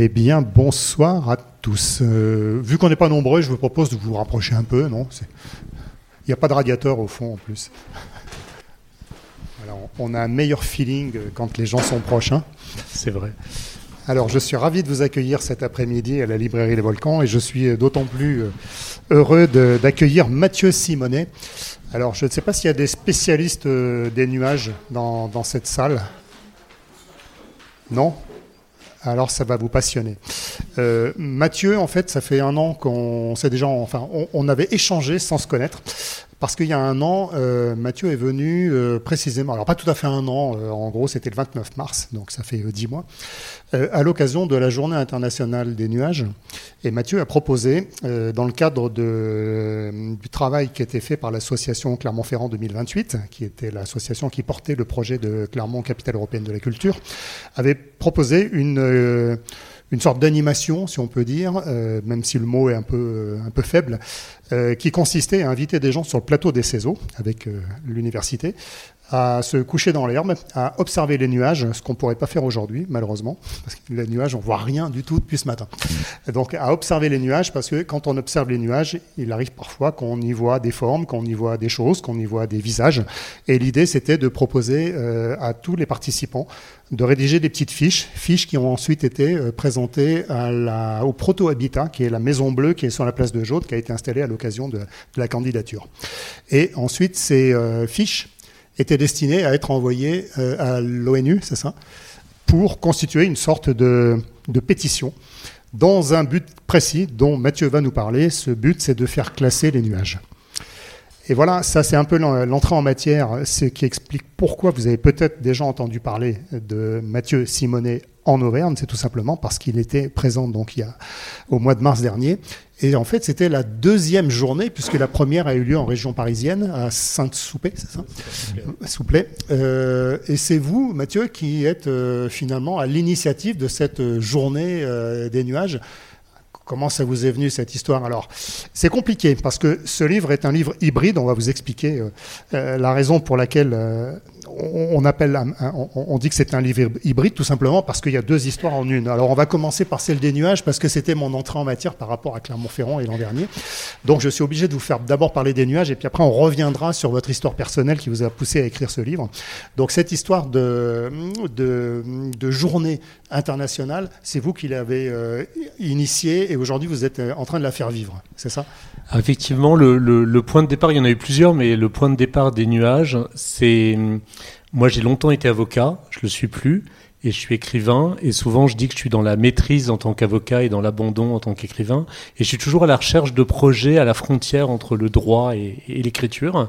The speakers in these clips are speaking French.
Eh bien, bonsoir à tous. Euh, vu qu'on n'est pas nombreux, je vous propose de vous rapprocher un peu, non Il n'y a pas de radiateur au fond en plus. on a un meilleur feeling quand les gens sont proches, hein. c'est vrai. Alors, je suis ravi de vous accueillir cet après-midi à la librairie Les Volcans et je suis d'autant plus euh, heureux d'accueillir Mathieu Simonet. Alors, je ne sais pas s'il y a des spécialistes euh, des nuages dans, dans cette salle. Non alors ça va vous passionner. Euh, Mathieu, en fait, ça fait un an qu'on s'est déjà, enfin, on, avait échangé sans se connaître. Parce qu'il y a un an, euh, Mathieu est venu euh, précisément, alors pas tout à fait un an, euh, en gros c'était le 29 mars, donc ça fait dix mois, à l'occasion de la journée internationale des nuages. Et Mathieu a proposé, dans le cadre de, du travail qui était fait par l'association Clermont-Ferrand 2028, qui était l'association qui portait le projet de Clermont, capitale européenne de la culture, avait proposé une une sorte d'animation, si on peut dire, euh, même si le mot est un peu, euh, un peu faible, euh, qui consistait à inviter des gens sur le plateau des CESO avec l'université à se coucher dans l'herbe, à observer les nuages, ce qu'on ne pourrait pas faire aujourd'hui, malheureusement, parce que les nuages, on voit rien du tout depuis ce matin. Donc, à observer les nuages, parce que quand on observe les nuages, il arrive parfois qu'on y voit des formes, qu'on y voit des choses, qu'on y voit des visages. Et l'idée, c'était de proposer euh, à tous les participants de rédiger des petites fiches, fiches qui ont ensuite été euh, présentées au Proto-Habitat, qui est la maison bleue qui est sur la place de Jaude, qui a été installée à l'occasion de, de, la candidature. Et ensuite, ces euh, fiches était destiné à être envoyé euh, à l'ONU, c'est ça, pour constituer une sorte de, pétition dans un but précis dont Mathieu va nous parler. Ce but, c'est de faire classer les nuages. Et voilà, ça c'est un peu l'entrée en matière, ce qui explique pourquoi vous avez peut-être déjà entendu parler de Mathieu Simonet en Auvergne, c'est tout simplement parce qu'il était présent donc il y a, au mois de mars dernier. Et en fait, c'était la deuxième journée, puisque la première a eu lieu en région parisienne, à Sainte-Souplet, c'est ça? Souplet. Euh, et c'est vous, Mathieu, qui êtes euh, finalement à l'initiative de cette journée euh, des nuages. Comment ça vous est venu cette histoire? Alors, c'est compliqué parce que ce livre est un livre hybride. On va vous expliquer la raison pour laquelle on, appelle, on, dit que c'est un livre hybride tout simplement parce qu'il y a deux histoires en une. Alors on va commencer par celle des nuages parce que c'était mon entrée en matière par rapport à Clermont-Ferrand et l'an dernier. Donc je suis obligé de vous faire d'abord parler des nuages et puis après on reviendra sur votre histoire personnelle qui vous a poussé à écrire ce livre. Donc cette histoire de, journée internationale, c'est vous qui l'avez euh, initiée et aujourd'hui vous êtes euh, en train de la faire vivre, c'est ça? Effectivement, le, point de départ, il y en a eu plusieurs, mais le point de départ des nuages, c'est moi, j'ai longtemps été avocat, je le suis plus, et je suis écrivain. Et souvent, je dis que je suis dans la maîtrise en tant qu'avocat et dans l'abandon en tant qu'écrivain. Et je suis toujours à la recherche de projets à la frontière entre le droit et, l'écriture.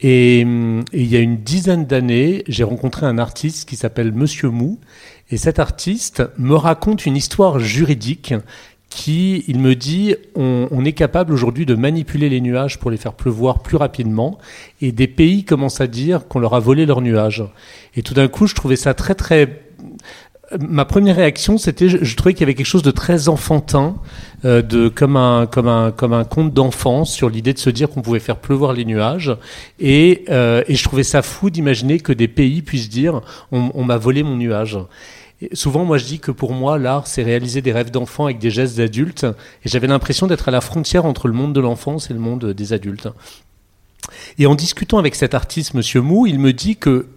Et, il y a une dizaine d'années, j'ai rencontré un artiste qui s'appelle Monsieur Mou. Et cet artiste me raconte une histoire juridique qui, il me dit, on, est capable aujourd'hui de manipuler les nuages pour les faire pleuvoir plus rapidement, et des pays commencent à dire qu'on leur a volé leurs nuages. Et tout d'un coup, je trouvais ça très très ma première réaction, c'était, je, trouvais qu'il y avait quelque chose de très enfantin, euh, de comme un comme un comme un conte d'enfance sur l'idée de se dire qu'on pouvait faire pleuvoir les nuages, et, euh, et je trouvais ça fou d'imaginer que des pays puissent dire on, on m'a volé mon nuage souvent, moi, je dis que pour moi, l'art, c'est réaliser des rêves d'enfants avec des gestes d'adultes. Et j'avais l'impression d'être à la frontière entre le monde de l'enfance et le monde des adultes. Et en discutant avec cet artiste, Monsieur Mou, il me dit que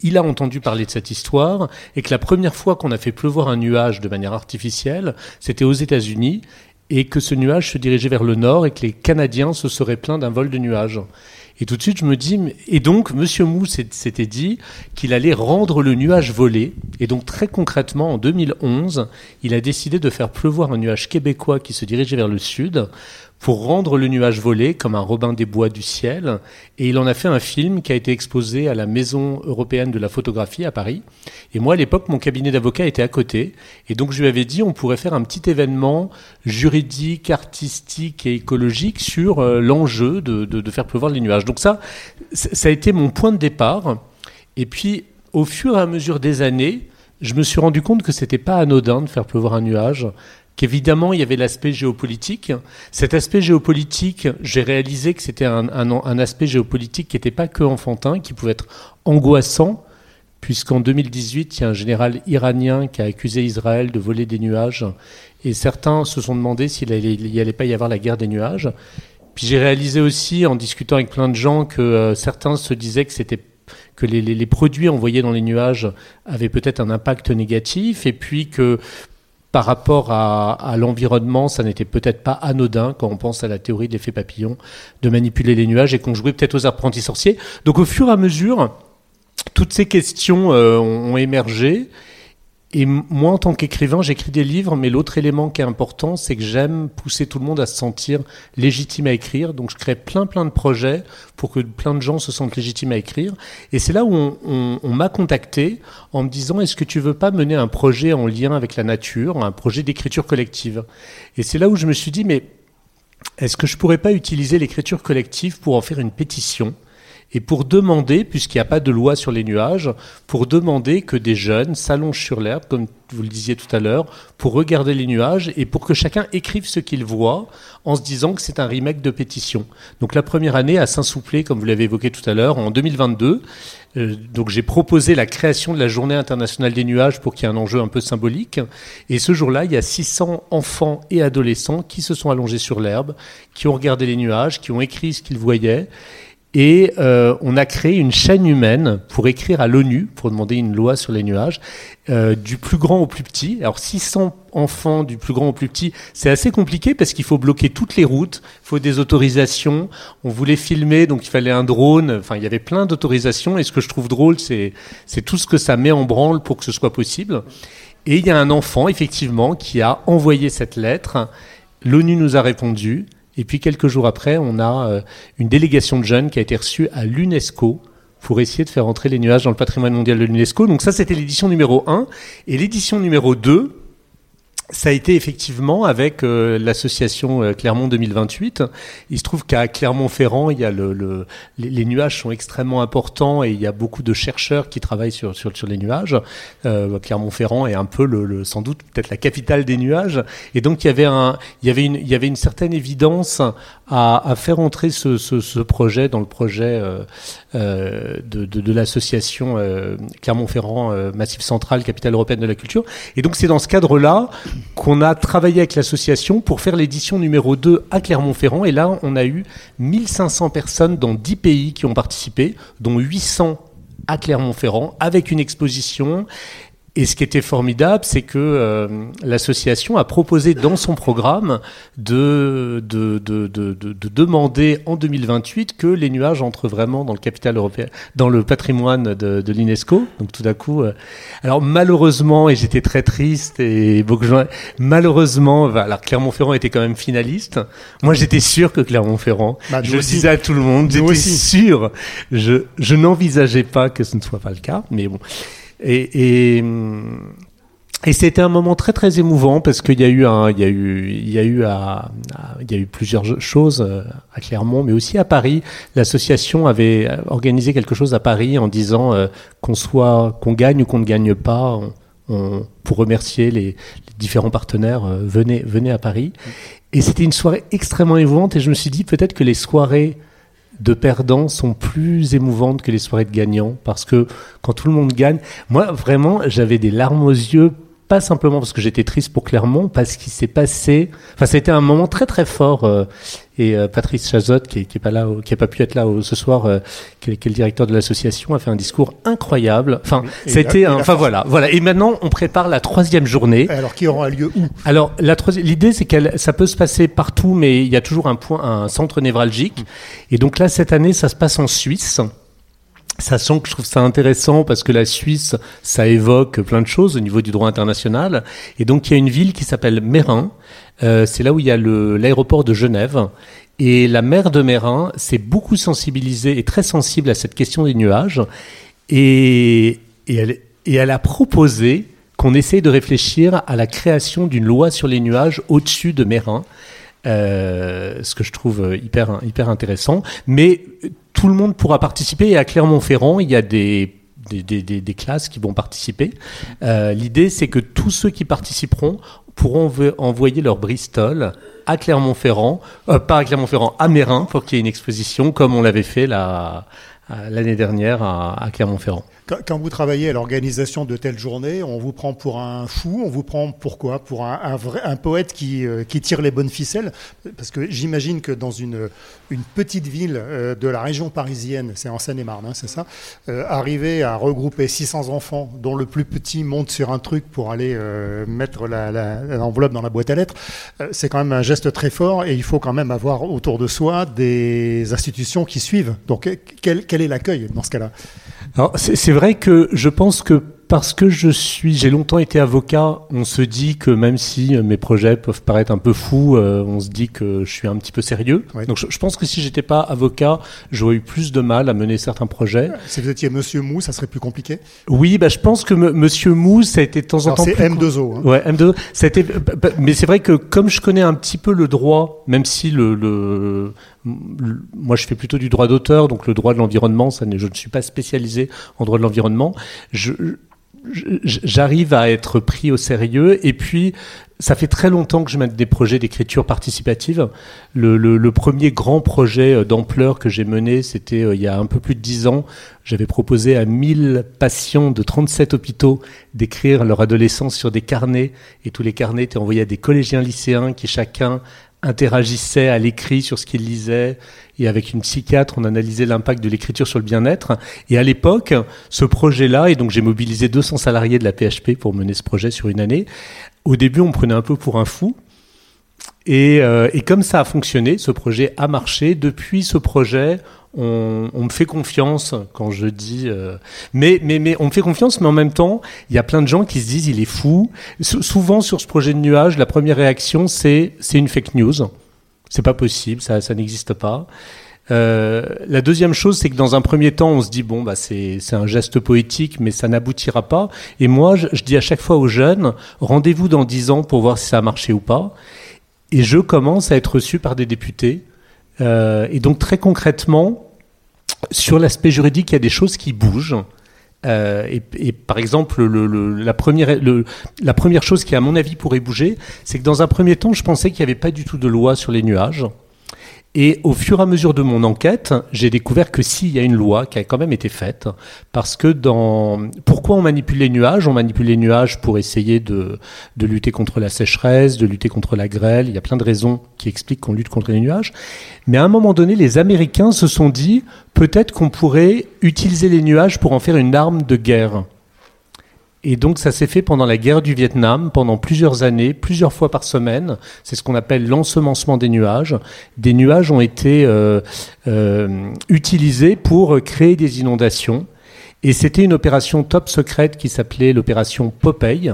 il a entendu parler de cette histoire et que la première fois qu'on a fait pleuvoir un nuage de manière artificielle, c'était aux États-Unis et que ce nuage se dirigeait vers le nord et que les Canadiens se seraient plaints d'un vol de nuages. Et tout de suite, je me dis, et donc, Monsieur Mou s'était dit qu'il allait rendre le nuage volé. Et donc, très concrètement, en 2011, il a décidé de faire pleuvoir un nuage québécois qui se dirigeait vers le sud pour rendre le nuage volé comme un Robin des Bois du ciel. Et il en a fait un film qui a été exposé à la Maison européenne de la photographie à Paris. Et moi, à l'époque, mon cabinet d'avocat était à côté. Et donc, je lui avais dit, on pourrait faire un petit événement juridique, artistique et écologique sur euh, l'enjeu de, faire pleuvoir les nuages. Donc ça, ça a été mon point de départ. Et puis, au fur et à mesure des années, je me suis rendu compte que c'était pas anodin de faire pleuvoir un nuage, qu'évidemment il y avait l'aspect géopolitique. Cet aspect géopolitique, j'ai réalisé que c'était un, aspect géopolitique qui n'était pas que enfantin, qui pouvait être angoissant, puisqu'en 2018, il y a un général iranien qui a accusé Israël de voler des nuages, et certains se sont demandé s'il n'y allait pas y avoir la guerre des nuages. Puis j'ai réalisé aussi, en discutant avec plein de gens, que euh, certains se disaient que les, produits envoyés dans les nuages avaient peut-être un impact négatif, et puis que par rapport à, à l'environnement, ça n'était peut-être pas anodin quand on pense à la théorie de l'effet papillon, de manipuler les nuages et qu'on jouait peut-être aux apprentis sorciers. Donc au fur et à mesure, toutes ces questions euh, ont émergé. Et moi, en tant qu'écrivain, j'écris des livres, mais l'autre élément qui est important, c'est que j'aime pousser tout le monde à se sentir légitime à écrire. Donc, je crée plein, plein de projets pour que plein de gens se sentent légitimes à écrire. Et c'est là où on, m'a contacté en me disant, est-ce que tu veux pas mener un projet en lien avec la nature, un projet d'écriture collective? Et c'est là où je me suis dit, mais est-ce que je pourrais pas utiliser l'écriture collective pour en faire une pétition? Et pour demander, puisqu'il n'y a pas de loi sur les nuages, pour demander que des jeunes s'allongent sur l'herbe, comme vous le disiez tout à l'heure, pour regarder les nuages et pour que chacun écrive ce qu'il voit en se disant que c'est un remake de pétition. Donc la première année à Saint-Souplé, comme vous l'avez évoqué tout à l'heure, en 2022, euh, donc j'ai proposé la création de la Journée internationale des nuages pour qu'il y ait un enjeu un peu symbolique. Et ce jour-là, il y a 600 enfants et adolescents qui se sont allongés sur l'herbe, qui ont regardé les nuages, qui ont écrit ce qu'ils voyaient. Et euh, on a créé une chaîne humaine pour écrire à l'ONU, pour demander une loi sur les nuages, euh, du plus grand au plus petit. Alors 600 enfants du plus grand au plus petit, c'est assez compliqué parce qu'il faut bloquer toutes les routes, il faut des autorisations. On voulait filmer, donc il fallait un drone. Enfin, il y avait plein d'autorisations. Et ce que je trouve drôle, c'est c'est tout ce que ça met en branle pour que ce soit possible. Et il y a un enfant, effectivement, qui a envoyé cette lettre. L'ONU nous a répondu. Et puis quelques jours après, on a euh, une délégation de jeunes qui a été reçue à l'UNESCO pour essayer de faire entrer les nuages dans le patrimoine mondial de l'UNESCO. Donc ça, c'était l'édition numéro 1. Et l'édition numéro 2, ça a été effectivement avec euh, l'association euh, Clermont 2028. Il se trouve qu'à Clermont-Ferrand, il y a le, le, les, nuages sont extrêmement importants et il y a beaucoup de chercheurs qui travaillent sur, sur, sur les nuages. Euh, Clermont-Ferrand est un peu le, le sans doute peut-être la capitale des nuages. Et donc il y avait un, il y avait une, il y avait une certaine évidence à, à faire entrer ce, ce, ce, projet dans le projet euh, euh de, de, de l'association Clermont-Ferrand Massif Central, capitale européenne de la culture. Et donc c'est dans ce cadre-là qu'on a travaillé avec l'association pour faire l'édition numéro 2 à Clermont-Ferrand. Et là, on a eu 1500 personnes dans 10 pays qui ont participé, dont 800 à Clermont-Ferrand, avec une exposition et ce qui était formidable, c'est que euh, l'association a proposé dans son programme de, de, de, de, de demander en 2028 que les nuages entrent vraiment dans le capital européen, dans le patrimoine de, de l'UNESCO. Donc tout d'un coup, euh, alors malheureusement, et j'étais très triste et beaucoup malheureusement, alors Clermont-Ferrand était quand même finaliste. Moi, j'étais sûr que Clermont-Ferrand. Bah, je le disais à tout le monde, j'étais sûr. Je, je n'envisageais pas que ce ne soit pas le cas, mais bon. Et, c'était un moment très très émouvant parce qu'il y a eu il y a eu, il y a eu plusieurs choses euh, à Clermont, mais aussi à Paris. L'association avait organisé quelque chose à Paris en disant euh, qu'on soit, qu'on gagne ou qu'on ne gagne pas, pour remercier les, les différents partenaires, euh, venez, venez à Paris. Et c'était une soirée extrêmement émouvante et je me suis dit peut-être que les soirées de perdants sont plus émouvantes que les soirées de gagnants parce que quand tout le monde gagne, moi vraiment j'avais des larmes aux yeux pas simplement parce que j'étais triste pour Clermont, parce qu'il s'est passé. Enfin, ça a été un moment très très fort. Euh, et euh, Patrice Chazot, qui, est, qui est pas là, qui a pas pu être là ce soir, euh, qui, est, qui, est, le directeur de l'association, a fait un discours incroyable. Enfin, c'était. Enfin voilà, voilà. Et maintenant, on prépare la troisième journée. Alors, qui aura lieu où? Alors, la troisième. L'idée, c'est qu'elle, ça peut se passer partout, mais il y a toujours un point, un centre névralgique. Et donc là, cette année, ça se passe en Suisse. Sachant que je trouve ça intéressant parce que la Suisse, ça évoque plein de choses au niveau du droit international. Et donc, il y a une ville qui s'appelle Mérin. Euh, c'est là où il y a l'aéroport de Genève. Et la maire de Mérin s'est beaucoup sensibilisée et très sensible à cette question des nuages. Et, et, elle, et elle a proposé qu'on essaye de réfléchir à la création d'une loi sur les nuages au-dessus de Mérin. Euh, ce que je trouve hyper, hyper intéressant. Mais tout le monde pourra participer. Et à Clermont-Ferrand, il y a des classes qui vont participer. Euh, L'idée, c'est que tous ceux qui participeront pourront envoyer leur Bristol à Clermont-Ferrand, euh, pas à Clermont-Ferrand, à Mérin, pour qu'il y ait une exposition, comme on l'avait fait l'année dernière à Clermont-Ferrand. Quand, vous travaillez à l'organisation de telles journées, on vous prend pour un fou, on vous prend pour quoi? Pour un, vrai, un poète qui, euh, qui, tire les bonnes ficelles? Parce que j'imagine que dans une, une petite ville euh, de la région parisienne, c'est en Seine-et-Marne, hein, c'est ça, euh, arriver à regrouper 600 enfants, dont le plus petit monte sur un truc pour aller mettre l'enveloppe dans la boîte à lettres, c'est quand même un geste très fort et il faut quand même avoir autour de soi des institutions qui suivent. Donc quel, quel est l'accueil dans ce cas-là? Vrai que je pense que parce que je suis, j'ai longtemps été avocat, on se dit que même si euh, mes projets peuvent paraître un peu fous, euh, on se dit que je suis un petit peu sérieux. Donc je, pense que si j'étais pas avocat, j'aurais eu plus de mal à mener certains projets. Si vous étiez Monsieur Mou, ça serait plus compliqué. Oui, bah je pense que Monsieur Mou, ça a été de temps en temps. C'est M2O. Hein. Ouais, M2O. Ça a été, mais c'est vrai que comme je connais un petit peu le droit, même si le, le moi, je fais plutôt du droit d'auteur, donc le droit de l'environnement, je ne suis pas spécialisé en droit de l'environnement. J'arrive à être pris au sérieux. Et puis, ça fait très longtemps que je mène des projets d'écriture participative. Le, le, premier grand projet euh, d'ampleur que j'ai mené, c'était euh, il y a un peu plus de dix ans. J'avais proposé à 1000 patients de 37 hôpitaux d'écrire leur adolescence sur des carnets. Et tous les carnets étaient envoyés à des collégiens lycéens qui chacun interagissait à l'écrit sur ce qu'il lisait. Et avec une psychiatre, on analysait l'impact de l'écriture sur le bien-être. Et à l'époque, ce projet-là, et donc j'ai mobilisé 200 salariés de la PHP pour mener ce projet sur une année. Au début, on me prenait un peu pour un fou. Et, euh, et comme ça a fonctionné, ce projet a marché. Depuis ce projet, on, me fait confiance quand je dis. Euh, mais, mais, mais on me fait confiance, mais en même temps, il y a plein de gens qui se disent il est fou. souvent sur ce projet de nuage, la première réaction c'est c'est une fake news. C'est pas possible, ça, ça n'existe pas. Euh, la deuxième chose, c'est que dans un premier temps, on se dit bon, bah c'est un geste poétique, mais ça n'aboutira pas. Et moi, je, je, dis à chaque fois aux jeunes, rendez-vous dans dix ans pour voir si ça a marché ou pas. Et je commence à être reçu par des députés. Euh, et donc très concrètement, sur l'aspect juridique, il y a des choses qui bougent. Euh, et, par exemple, la, première, la première chose qui, à mon avis, pourrait bouger, c'est que dans un premier temps, je pensais qu'il n'y avait pas du tout de loi sur les nuages. Et au fur et à mesure de mon enquête, j'ai découvert que s'il y a une loi qui a quand même été faite, parce que dans pourquoi on manipule les nuages? On manipule les nuages pour essayer de, de lutter contre la sécheresse, de lutter contre la grêle. Il y a plein de raisons qui expliquent qu'on lutte contre les nuages. Mais à un moment donné, les Américains se sont dit peut-être qu'on pourrait utiliser les nuages pour en faire une arme de guerre. Et donc ça s'est fait pendant la guerre du Vietnam, pendant plusieurs années, plusieurs fois par semaine. C'est ce qu'on appelle l'ensemencement des nuages. Des nuages ont été euh, euh, utilisés pour créer des inondations. Et c'était une opération top secrète qui s'appelait l'opération Popeye.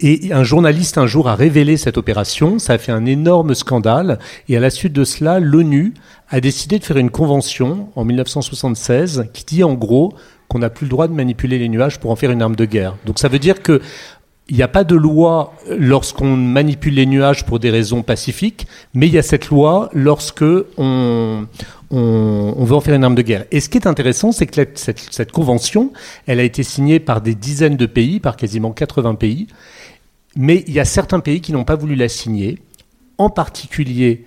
Et un journaliste un jour a révélé cette opération, ça a fait un énorme scandale, et à la suite de cela, l'ONU a décidé de faire une convention en 1976 qui dit en gros qu'on n'a plus le droit de manipuler les nuages pour en faire une arme de guerre. Donc ça veut dire que il n'y a pas de loi lorsqu'on manipule les nuages pour des raisons pacifiques, mais il y a cette loi lorsque on, veut en faire une arme de guerre. Et ce qui est intéressant, c'est que cette, cette, convention, elle a été signée par des dizaines de pays, par quasiment 80 pays, mais il y a certains pays qui n'ont pas voulu la signer, en particulier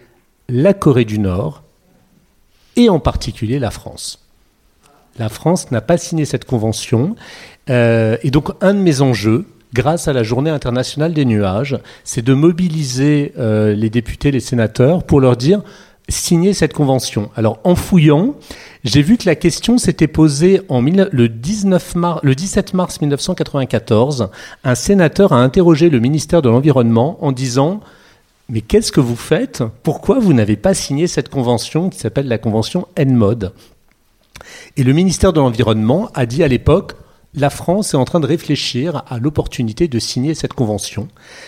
la Corée du Nord et en particulier la France. La France n'a pas signé cette convention. Euh, et donc, un de mes enjeux, grâce à la Journée internationale des nuages, c'est de mobiliser euh, les députés, les sénateurs, pour leur dire signer cette convention. Alors, en fouillant, j'ai vu que la question s'était posée le, 19 le 17 mars 1994. Un sénateur a interrogé le ministère de l'Environnement en disant mais qu'est-ce que vous faites? Pourquoi vous n'avez pas signé cette convention qui s'appelle la convention ENMOD et le ministère de l'Environnement a dit à l'époque, la France est en train de réfléchir à l'opportunité de signer cette convention.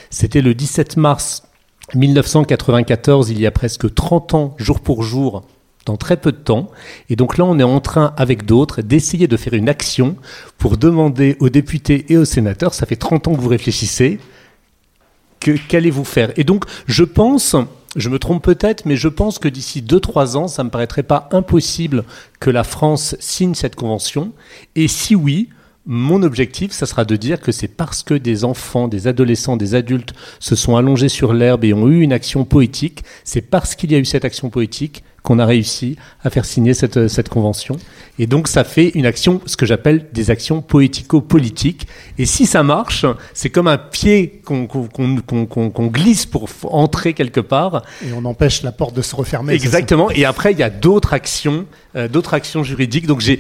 C'était le 17 mars 1994, il y a presque 30 ans, jour pour jour, dans très peu de temps. Et donc là, on est en train, avec d'autres, d'essayer de faire une action pour demander aux députés et aux sénateurs, ça fait 30 ans que vous réfléchissez, qu'allez-vous faire? Et donc, je pense je me trompe peut-être, mais je pense que d'ici 2-3 ans, ça ne me paraîtrait pas impossible que la France signe cette convention. Et si oui, mon objectif, ça sera de dire que c'est parce que des enfants, des adolescents, des adultes se sont allongés sur l'herbe et ont eu une action poétique, c'est parce qu'il y a eu cette action poétique qu'on a réussi à faire signer cette, cette convention. Et donc ça fait une action, ce que j'appelle des actions poético-politiques. Et si ça marche, c'est comme un pied qu'on glisse pour entrer quelque part. Et on empêche la porte de se refermer. Exactement. Et après, il y a d'autres actions, euh, d'autres actions juridiques. Donc j'ai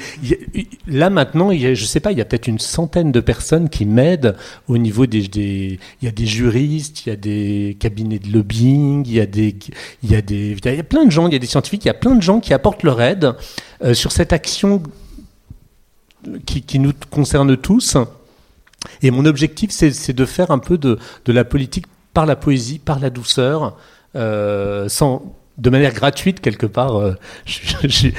là maintenant, il y a, je sais pas, il y a peut-être une centaine de personnes qui m'aident au niveau des, des, il y a des juristes, il y a des cabinets de lobbying, il y a des, il y a des, il y a plein de gens, il y a des scientifiques, il y a plein de gens qui apportent leur aide euh, sur cette action qui, nous concerne tous. Et mon objectif, c'est de faire un peu de, de, la politique par la poésie, par la douceur, euh, sans de manière gratuite quelque part. Euh, je,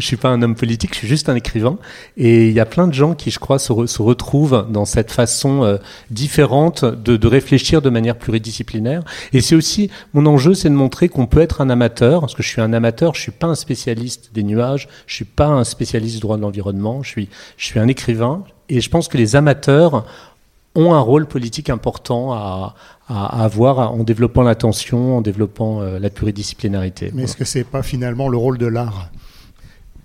suis pas un homme politique, je suis juste un écrivain. Et il y a plein de gens qui, je crois, se, retrouvent dans cette façon euh, différente de, de, réfléchir de manière pluridisciplinaire. Et c'est aussi mon enjeu, c'est de montrer qu'on peut être un amateur, parce que je suis un amateur, je suis pas un spécialiste des nuages, je suis pas un spécialiste du droit de l'environnement, je suis, je suis un écrivain. Et je pense que les amateurs ont un rôle politique important à, à, avoir en développant l'attention, en développant euh, la pluridisciplinarité. Mais est-ce que c'est pas finalement le rôle de l'art?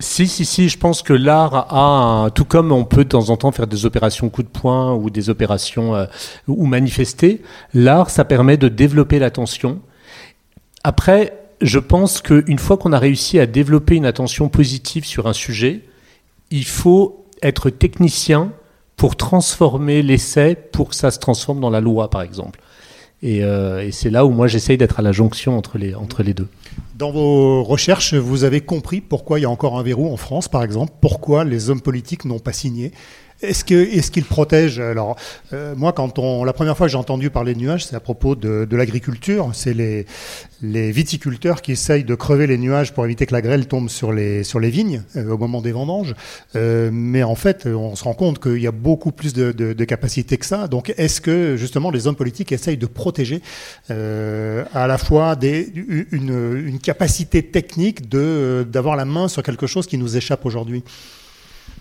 Si, si, si, je pense que l'art a, tout comme on peut de temps en temps faire des opérations coup de poing ou des opérations euh, ou manifester, l'art, ça permet de développer l'attention. Après, je pense qu'une fois qu'on a réussi à développer une attention positive sur un sujet, il faut être technicien pour transformer l'essai pour que ça se transforme dans la loi, par exemple. Et, euh, c'est là où moi j'essaye d'être à la jonction entre les deux. Dans vos recherches, vous avez compris pourquoi il y a encore un verrou en France, par exemple, pourquoi les hommes politiques n'ont pas signé est-ce que est-ce qu'il protège Alors euh, moi, quand on la première fois que j'ai entendu parler de nuages, c'est à propos de, de l'agriculture. C'est les les viticulteurs qui essayent de crever les nuages pour éviter que la grêle tombe sur les sur les vignes euh, au moment des vendanges. Euh, mais en fait, on se rend compte qu'il y a beaucoup plus de, de, de capacité que ça. Donc, est-ce que justement les hommes politiques essayent de protéger euh, à la fois des, une, une capacité technique de d'avoir la main sur quelque chose qui nous échappe aujourd'hui?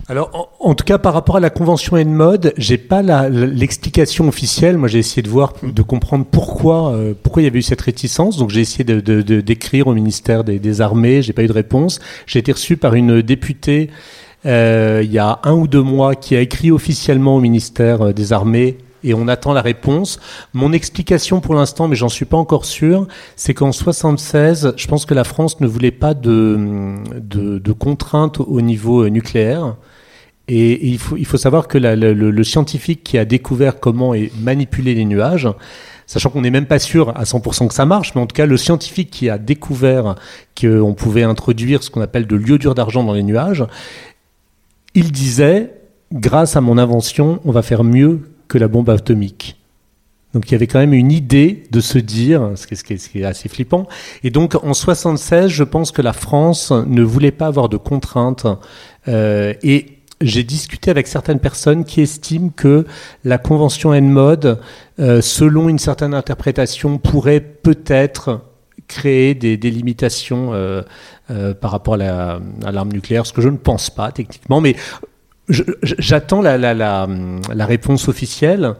Alors, en, tout cas, par rapport à la convention N-Mode, j'ai pas l'explication officielle. Moi, j'ai essayé de voir, de comprendre pourquoi, euh, pourquoi il y avait eu cette réticence. Donc, j'ai essayé de, de, d'écrire au ministère des, des Armées. J'ai pas eu de réponse. J'ai été reçu par une députée euh, il y a un ou deux mois qui a écrit officiellement au ministère euh, des Armées et on attend la réponse. Mon explication pour l'instant, mais j'en suis pas encore sûr, c'est qu'en 76, je pense que la France ne voulait pas de, de, de contraintes au niveau euh, nucléaire. Et, il, faut, il faut savoir que le, le, scientifique qui a découvert comment manipuler les nuages, sachant qu'on n'est même pas sûr à 100% que ça marche, mais en tout cas le scientifique qui a découvert qu'on pouvait introduire ce qu'on appelle de l'iodure d'argent dans les nuages, il disait, grâce à mon invention, on va faire mieux que la bombe atomique. Donc il y avait quand même une idée de se dire, ce qui est, assez flippant. Et donc en 76, je pense que la France ne voulait pas avoir de contraintes. Euh, et j'ai discuté avec certaines personnes qui estiment que la convention N-Mode, euh, selon une certaine interprétation, pourrait peut-être créer des, limitations euh, par rapport à l'arme nucléaire, ce que je ne pense pas techniquement. Mais j'attends la, la, la, la réponse officielle.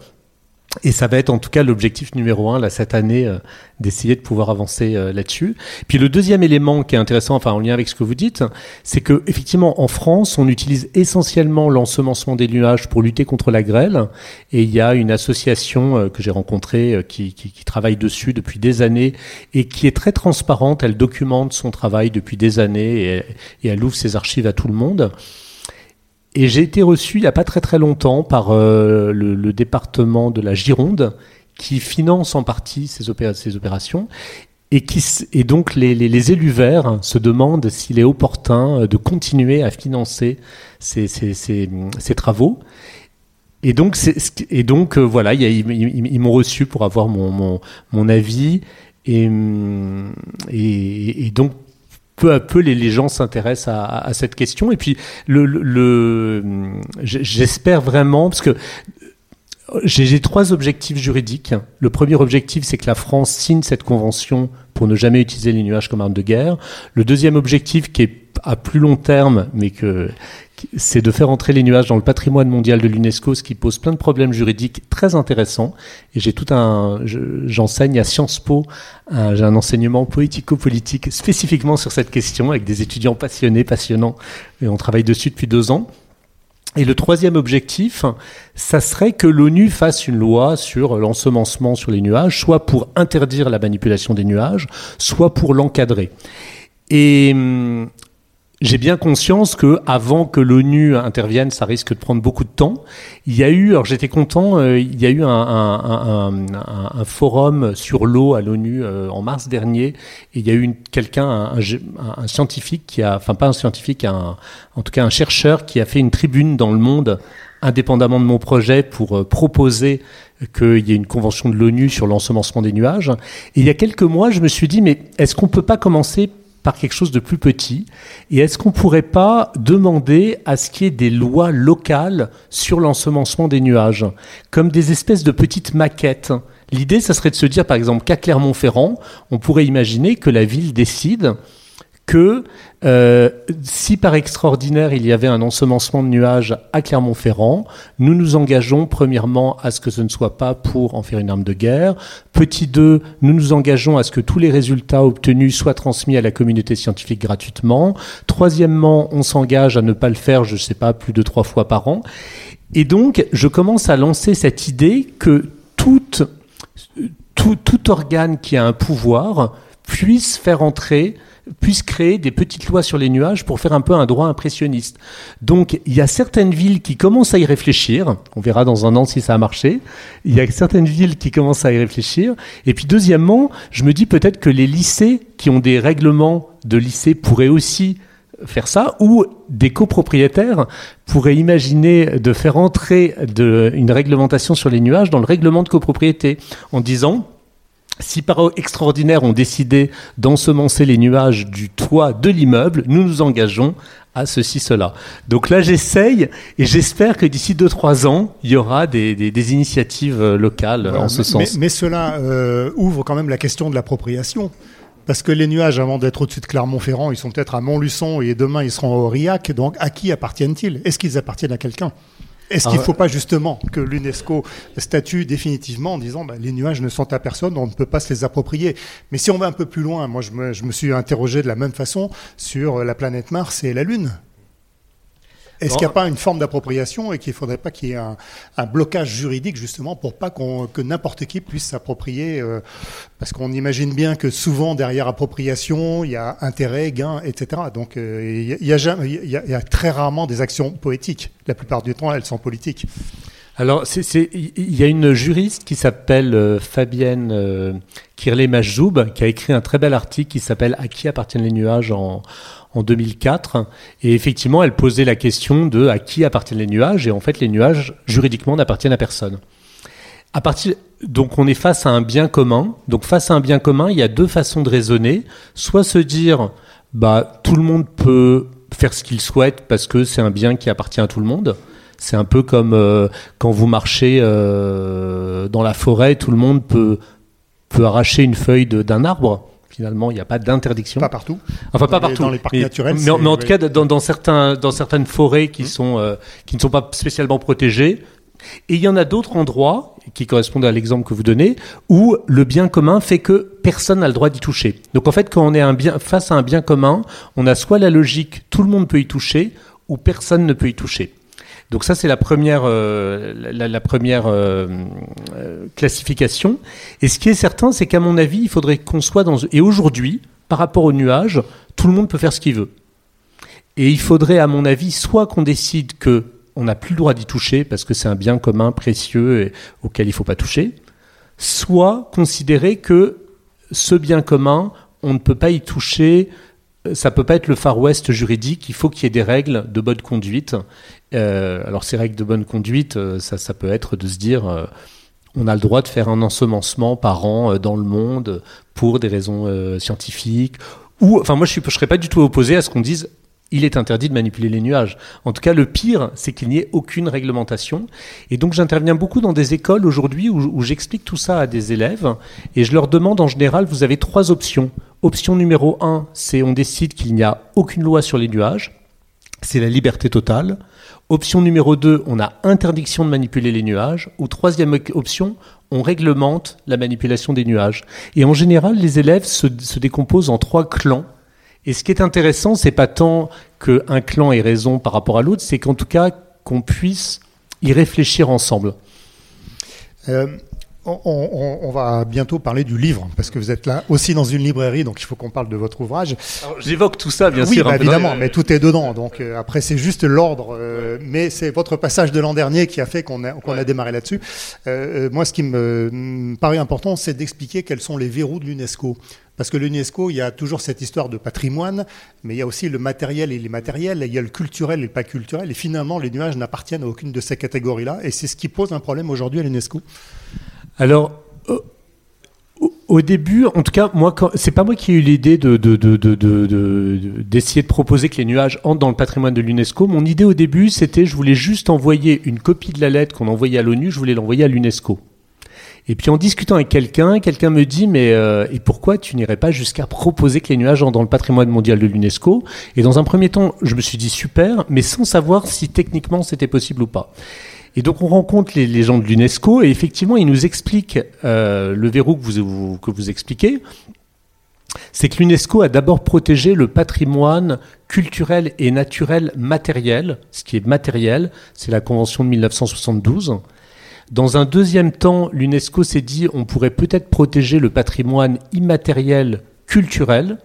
Et ça va être en tout cas l'objectif numéro un là, cette année euh, d'essayer de pouvoir avancer euh, là-dessus. Puis le deuxième élément qui est intéressant, enfin en lien avec ce que vous dites, c'est que effectivement en France, on utilise essentiellement l'ensemencement des nuages pour lutter contre la grêle. Et il y a une association euh, que j'ai rencontrée qui, qui, qui, travaille dessus depuis des années et qui est très transparente. Elle documente son travail depuis des années et, et elle ouvre ses archives à tout le monde. Et j'ai été reçu il n'y a pas très très longtemps par euh, le, département de la Gironde qui finance en partie ces, opéra ces opérations et, qui, et donc les, élus verts se demandent s'il est opportun de continuer à financer ces, travaux. Et donc, et donc euh, voilà, ils, m'ont reçu pour avoir mon, avis. Et, et, et, donc, peu à peu, les, gens s'intéressent à, cette question. Et puis, j'espère vraiment, parce que j'ai trois objectifs juridiques. Le premier objectif, c'est que la France signe cette convention pour ne jamais utiliser les nuages comme arme de guerre. Le deuxième objectif, qui est à plus long terme, mais que c'est de faire entrer les nuages dans le patrimoine mondial de l'UNESCO, ce qui pose plein de problèmes juridiques très intéressants. Et j'ai tout un, j'enseigne à Sciences Po, j'ai un enseignement poético-politique spécifiquement sur cette question avec des étudiants passionnés, passionnants, et on travaille dessus depuis deux ans. Et le troisième objectif, ça serait que l'ONU fasse une loi sur l'ensemencement sur les nuages, soit pour interdire la manipulation des nuages, soit pour l'encadrer. Et hum, j'ai bien conscience que avant que l'ONU intervienne, ça risque de prendre beaucoup de temps. Il y a eu, alors j'étais content, euh, il y a eu un, forum sur l'eau à l'ONU euh, en mars dernier, et il y a eu quelqu'un, un, scientifique qui a, enfin pas un scientifique, en tout cas un chercheur qui a fait une tribune dans le monde, indépendamment de mon projet, pour euh, proposer qu'il y ait une convention de l'ONU sur l'ensemencement des nuages. Et il y a quelques mois, je me suis dit, mais est-ce qu'on peut pas commencer par quelque chose de plus petit. Et est-ce qu'on ne pourrait pas demander à ce qu'il y ait des lois locales sur l'ensemencement des nuages, comme des espèces de petites maquettes? L'idée, ça serait de se dire, par exemple, qu'à Clermont-Ferrand, on pourrait imaginer que la ville décide que euh, si par extraordinaire il y avait un ensemencement de nuages à Clermont-Ferrand, nous nous engageons premièrement à ce que ce ne soit pas pour en faire une arme de guerre. Petit 2, nous nous engageons à ce que tous les résultats obtenus soient transmis à la communauté scientifique gratuitement. Troisièmement, on s'engage à ne pas le faire, je ne sais pas, plus de trois fois par an. Et donc, je commence à lancer cette idée que tout, tout organe qui a un pouvoir puisse faire entrer puisse créer des petites lois sur les nuages pour faire un peu un droit impressionniste. Donc il y a certaines villes qui commencent à y réfléchir, on verra dans un an si ça a marché, il y a certaines villes qui commencent à y réfléchir, et puis deuxièmement, je me dis peut-être que les lycées qui ont des règlements de lycée pourraient aussi faire ça, ou des copropriétaires pourraient imaginer de faire entrer une réglementation sur les nuages dans le règlement de copropriété, en disant si par extraordinaire on décidait d'ensemencer les nuages du toit de l'immeuble, nous nous engageons à ceci, cela. Donc là, j'essaye et j'espère que d'ici 2-3 ans, il y aura des, initiatives euh, locales en ce sens. Mais, cela euh, ouvre quand même la question de l'appropriation. Parce que les nuages, avant d'être au-dessus de Clermont-Ferrand, ils sont peut-être à Montluçon et demain ils seront au Aurillac. Donc à qui appartiennent-ils? Est-ce qu'ils appartiennent à quelqu'un? Est-ce qu'il ne faut pas justement que l'UNESCO statue définitivement en disant bah, les nuages ne sont à personne, on ne peut pas se les approprier Mais si on va un peu plus loin, moi je me, je me suis interrogé de la même façon sur la planète Mars et la Lune. Est-ce qu'il n'y a pas une forme d'appropriation et qu'il ne faudrait pas qu'il y ait un, blocage juridique justement pour pas que n'importe qui puisse s'approprier euh, Parce qu'on imagine bien que souvent derrière appropriation, il y a intérêt, gain, etc. Donc euh, il, y a, il, y a, très rarement des actions poétiques. La plupart du temps, elles sont politiques. Alors, il y a une juriste qui s'appelle euh, Fabienne euh, Kirley-Majzoub qui a écrit un très bel article qui s'appelle À qui appartiennent les nuages en, en 2004. Et effectivement, elle posait la question de à qui appartiennent les nuages. Et en fait, les nuages, juridiquement, n'appartiennent à personne. À partir, donc on est face à un bien commun. Donc face à un bien commun, il y a deux façons de raisonner. Soit se dire, bah, tout le monde peut faire ce qu'il souhaite parce que c'est un bien qui appartient à tout le monde. C'est un peu comme euh, quand vous marchez euh, dans la forêt, tout le monde peut, peut arracher une feuille d'un arbre finalement, il n'y a pas d'interdiction. Pas partout. Enfin, pas partout. Dans les parcs naturels. Mais, en tout cas, dans, certains, dans certaines forêts qui, mmh. sont, euh, qui ne sont pas spécialement protégées. Et il y en a d'autres endroits, qui correspondent à l'exemple que vous donnez, où le bien commun fait que personne n'a le droit d'y toucher. Donc en fait, quand on est un bien, face à un bien commun, on a soit la logique tout le monde peut y toucher, ou personne ne peut y toucher. Donc ça, c'est la première, euh, la, première euh, euh, classification. Et ce qui est certain, c'est qu'à mon avis, il faudrait qu'on soit dans... Et aujourd'hui, par rapport aux nuages, tout le monde peut faire ce qu'il veut. Et il faudrait, à mon avis, soit qu'on décide que on n'a plus le droit d'y toucher parce que c'est un bien commun précieux auquel il ne faut pas toucher, soit considérer que ce bien commun, on ne peut pas y toucher ça peut pas être le Far West juridique. Il faut qu'il y ait des règles de bonne conduite. Euh, alors ces règles de bonne conduite, euh, ça, ça peut être de se dire, euh, on a le droit de faire un ensemencement par an dans le monde pour des raisons scientifiques. Ou, enfin moi je ne serais pas du tout opposé à ce qu'on dise, il est interdit de manipuler les nuages. En tout cas, le pire, c'est qu'il n'y ait aucune réglementation. Et donc, j'interviens beaucoup dans des écoles aujourd'hui où, j'explique tout ça à des élèves et je leur demande en général, vous avez trois options. Option numéro un, c'est on décide qu'il n'y a aucune loi sur les nuages. c'est la liberté totale. Option numéro 2, on a interdiction de manipuler les nuages. Ou troisième option, on réglemente la manipulation des nuages. Et en général, les élèves se, décomposent en trois clans. Et ce qui est intéressant, c'est pas tant qu'un clan ait raison par rapport à l'autre, c'est qu'en tout cas qu'on puisse y réfléchir ensemble. Euh, on, va bientôt parler du livre, parce que vous êtes là aussi dans une librairie, donc il faut qu'on parle de votre ouvrage. J'évoque tout ça, bien sûr. Oui, bah, évidemment, mais tout est dedans. Donc euh, après, c'est juste l'ordre. Euh, mais c'est votre passage de l'an dernier qui a fait qu'on a, a, démarré là-dessus. Euh, moi, ce qui me, paraît important, c'est d'expliquer quels sont les verrous de l'UNESCO. Parce que l'UNESCO, il y a toujours cette histoire de patrimoine, mais il y a aussi le matériel et l'immatériel, il y a le culturel et le pas culturel, et finalement, les nuages n'appartiennent à aucune de ces catégories-là, et c'est ce qui pose un problème aujourd'hui à l'UNESCO. Alors, au début, en tout cas, moi, c'est pas moi qui ai eu l'idée de, d'essayer de, proposer que les nuages entrent dans le patrimoine de l'UNESCO. Mon idée au début, c'était, je voulais juste envoyer une copie de la lettre qu'on envoyait à l'ONU, je voulais l'envoyer à l'UNESCO. Et puis en discutant avec quelqu'un, quelqu'un me dit mais euh, et pourquoi tu n'irais pas jusqu'à proposer que les nuages entrent dans le patrimoine mondial de l'UNESCO? Et dans un premier temps, je me suis dit super, mais sans savoir si techniquement c'était possible ou pas. Et donc on rencontre les, gens de l'UNESCO et effectivement ils nous expliquent euh, le verrou que vous, que vous expliquez. C'est que l'UNESCO a d'abord protégé le patrimoine culturel et naturel matériel. Ce qui est matériel, c'est la Convention de 1972. Dans un deuxième temps, l'UNESCO s'est dit on pourrait peut-être protéger le patrimoine immatériel culturel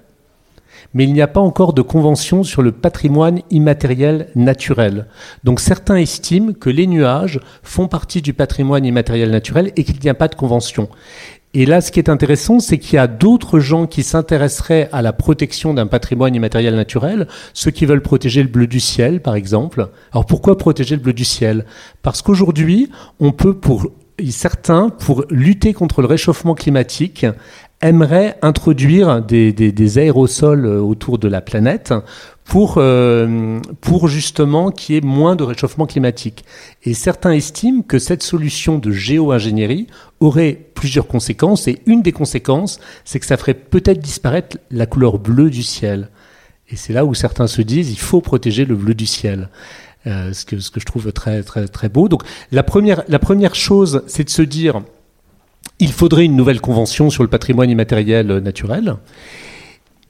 mais il n'y a pas encore de convention sur le patrimoine immatériel naturel. Donc certains estiment que les nuages font partie du patrimoine immatériel naturel et qu'il n'y a pas de convention. Et là, ce qui est intéressant, c'est qu'il y a d'autres gens qui s'intéresseraient à la protection d'un patrimoine immatériel naturel, ceux qui veulent protéger le bleu du ciel, par exemple. Alors pourquoi protéger le bleu du ciel? Parce qu'aujourd'hui, on peut, pour certains, pour lutter contre le réchauffement climatique, aimerait introduire des, aérosols euh, autour de la planète pour, euh, pour justement qu'il y ait moins de réchauffement climatique. Et certains estiment que cette solution de géo-ingénierie aurait plusieurs conséquences, et une des conséquences, c'est que ça ferait peut-être disparaître la couleur bleue du ciel. Et c'est là où certains se disent, il faut protéger le bleu du ciel. Euh, ce, que, ce que je trouve très, très, très beau. Donc la première, la première chose, c'est de se dire, il faudrait une nouvelle convention sur le patrimoine immatériel naturel.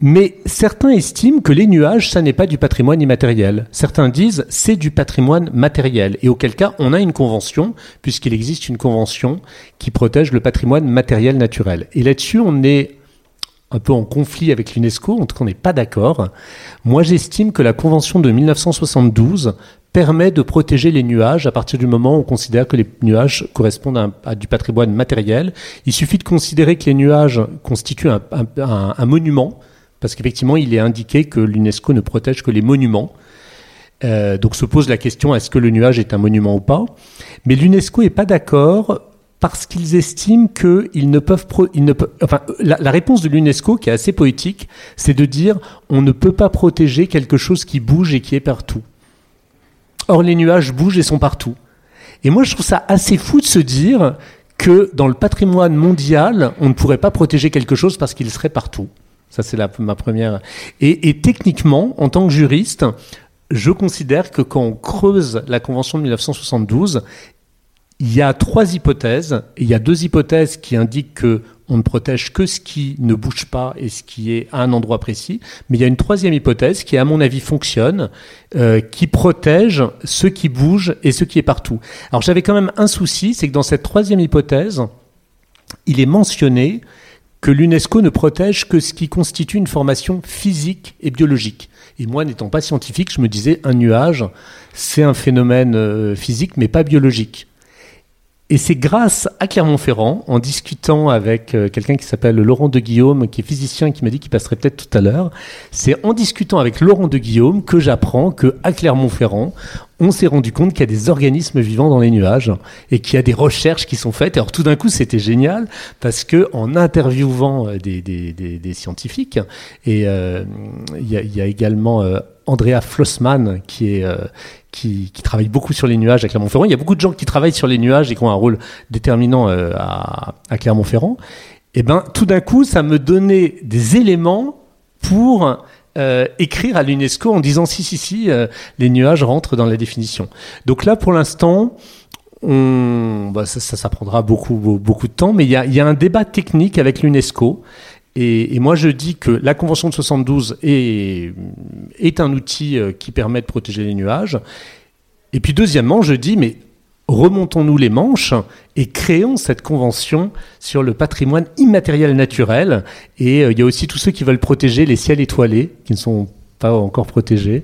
Mais certains estiment que les nuages, ça n'est pas du patrimoine immatériel. Certains disent c'est du patrimoine matériel. Et auquel cas, on a une convention, puisqu'il existe une convention qui protège le patrimoine matériel naturel. Et là-dessus, on est un peu en conflit avec l'UNESCO, en tout cas on n'est pas d'accord. Moi j'estime que la convention de 1972 permet de protéger les nuages à partir du moment où on considère que les nuages correspondent à, du patrimoine matériel. Il suffit de considérer que les nuages constituent un, monument, parce qu'effectivement, il est indiqué que l'UNESCO ne protège que les monuments. Euh, donc se pose la question est-ce que le nuage est un monument ou pas? Mais l'UNESCO n'est pas d'accord parce qu'ils estiment qu'ils ne peuvent, ils ne enfin, la, la, réponse de l'UNESCO, qui est assez poétique, c'est de dire on ne peut pas protéger quelque chose qui bouge et qui est partout. Or, les nuages bougent et sont partout. Et moi, je trouve ça assez fou de se dire que dans le patrimoine mondial, on ne pourrait pas protéger quelque chose parce qu'il serait partout. Ça, c'est ma première. Et, techniquement, en tant que juriste, je considère que quand on creuse la Convention de 1972, il y a trois hypothèses. Il y a deux hypothèses qui indiquent que on ne protège que ce qui ne bouge pas et ce qui est à un endroit précis. Mais il y a une troisième hypothèse qui, à mon avis, fonctionne, euh, qui protège ce qui bouge et ce qui est partout. Alors j'avais quand même un souci, c'est que dans cette troisième hypothèse, il est mentionné que l'UNESCO ne protège que ce qui constitue une formation physique et biologique. Et moi, n'étant pas scientifique, je me disais, un nuage, c'est un phénomène euh, physique, mais pas biologique. Et c'est grâce à Clermont-Ferrand, en discutant avec euh, quelqu'un qui s'appelle Laurent de Guillaume, qui est physicien, qui m'a dit qu'il passerait peut-être tout à l'heure, c'est en discutant avec Laurent de Guillaume que j'apprends que à Clermont-Ferrand, on s'est rendu compte qu'il y a des organismes vivants dans les nuages et qu'il y a des recherches qui sont faites. Alors tout d'un coup, c'était génial parce que en interviewant euh, des, scientifiques, et euh, il y, a également Andrea Flossmann qui travaille beaucoup sur les nuages à Clermont-Ferrand. Il y a beaucoup de gens qui travaillent sur les nuages et qui ont un rôle déterminant euh, à, Clermont-Ferrand. Et eh ben, tout d'un coup, ça me donnait des éléments pour euh, écrire à l'UNESCO en disant si, si, si, euh, les nuages rentrent dans la définition. Donc là, pour l'instant, bah, ça, ça, prendra beaucoup, beaucoup de temps, mais il y a, un débat technique avec l'UNESCO. Et, et, moi, je dis que la Convention de 72 est, est un outil euh, qui permet de protéger les nuages. Et puis, deuxièmement, je dis, mais remontons-nous les manches et créons cette convention sur le patrimoine immatériel naturel. Et euh, il y a aussi tous ceux qui veulent protéger les ciels étoilés, qui ne sont pas encore protégés.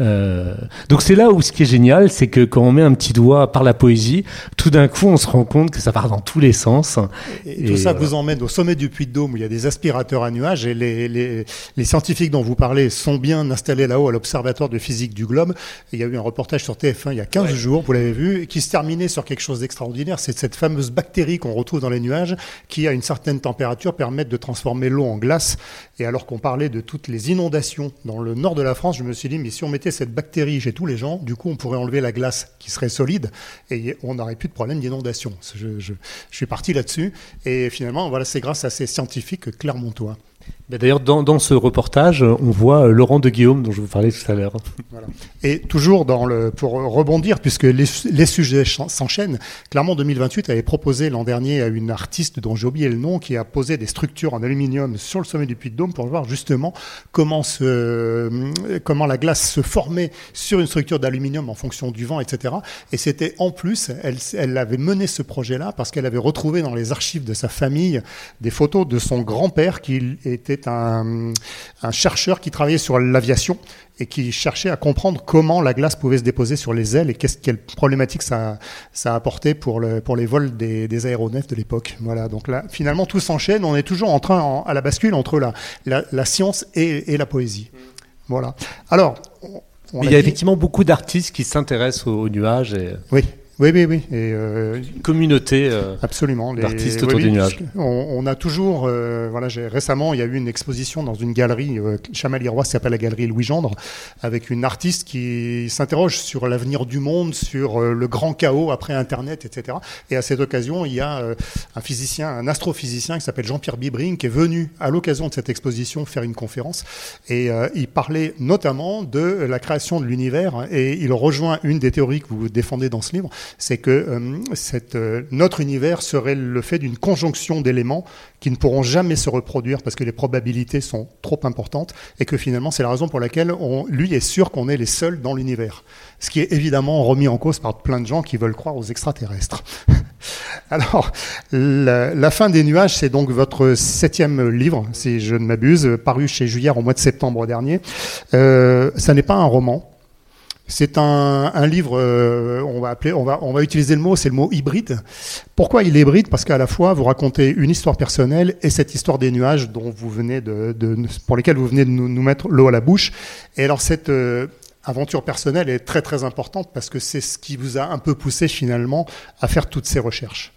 Euh, donc c'est là où ce qui est génial, c'est que quand on met un petit doigt par la poésie, tout d'un coup on se rend compte que ça part dans tous les sens. Et, et tout ça vous emmène au sommet du Puy de Dôme où il y a des aspirateurs à nuages et les, les, les scientifiques dont vous parlez sont bien installés là-haut à l'Observatoire de physique du globe. Et il y a eu un reportage sur TF1 il y a 15 ouais. jours, vous l'avez vu, qui se terminait sur quelque chose d'extraordinaire. C'est cette fameuse bactérie qu'on retrouve dans les nuages qui, à une certaine température, permettent de transformer l'eau en glace. Et alors qu'on parlait de toutes les inondations dans le nord de la France, je me suis dit, mais si on mettait cette bactérie chez tous les gens, du coup, on pourrait enlever la glace qui serait solide et on n'aurait plus de problème d'inondation. Je, je, je, suis parti là-dessus. Et finalement, voilà, c'est grâce à ces scientifiques clermontois. D'ailleurs, dans, ce reportage, on voit Laurent de Guillaume, dont je vous parlais tout à l'heure. Et toujours pour rebondir, puisque les, sujets s'enchaînent, Clermont 2028 avait proposé l'an dernier à une artiste dont j'ai oublié le nom, qui a posé des structures en aluminium sur le sommet du Puy de Dôme pour voir justement comment, comment la glace se formait sur une structure d'aluminium en fonction du vent, etc. Et c'était en plus, elle, elle avait mené ce projet-là parce qu'elle avait retrouvé dans les archives de sa famille des photos de son grand-père qui était un, un, chercheur qui travaillait sur l'aviation et qui cherchait à comprendre comment la glace pouvait se déposer sur les ailes et qu'est-ce quelle problématique ça, ça a apporté pour, le, pour les vols des, des aéronefs de l'époque. Voilà. Donc là, finalement, tout s'enchaîne. On est toujours en train, en, à la bascule entre la, la, la science et, et, la poésie. Voilà. Alors. On il y a dit... effectivement beaucoup d'artistes qui s'intéressent aux, aux nuages. Et... Oui. Oui, oui, oui. Et euh, communauté euh, absolument d'artistes autour oui, du nuage. On, on, a toujours, euh, voilà, récemment, il y a eu une exposition dans une galerie euh, Chamalirois, qui s'appelle la galerie Louis Gendre, avec une artiste qui s'interroge sur l'avenir du monde, sur euh, le grand chaos après Internet, etc. Et à cette occasion, il y a euh, un physicien, un astrophysicien qui s'appelle Jean-Pierre Bibring, qui est venu à l'occasion de cette exposition faire une conférence, et euh, il parlait notamment de la création de l'univers, et il rejoint une des théories que vous défendez dans ce livre c'est que euh, euh, notre univers serait le fait d'une conjonction d'éléments qui ne pourront jamais se reproduire parce que les probabilités sont trop importantes et que finalement c'est la raison pour laquelle on, lui est sûr qu'on est les seuls dans l'univers. Ce qui est évidemment remis en cause par plein de gens qui veulent croire aux extraterrestres. Alors, la, la, fin des nuages, c'est donc votre septième livre, si je ne m'abuse, paru chez Juillard au mois de septembre dernier. Euh, ça n'est pas un roman, c'est un, un, livre, euh, on va appeler, on va, on va utiliser le mot, c'est le mot hybride. Pourquoi il est hybride? Parce qu'à la fois vous racontez une histoire personnelle et cette histoire des nuages dont vous venez de, de pour lesquels vous venez de nous, nous mettre l'eau à la bouche. Et alors cette euh, aventure personnelle est très très importante parce que c'est ce qui vous a un peu poussé finalement à faire toutes ces recherches.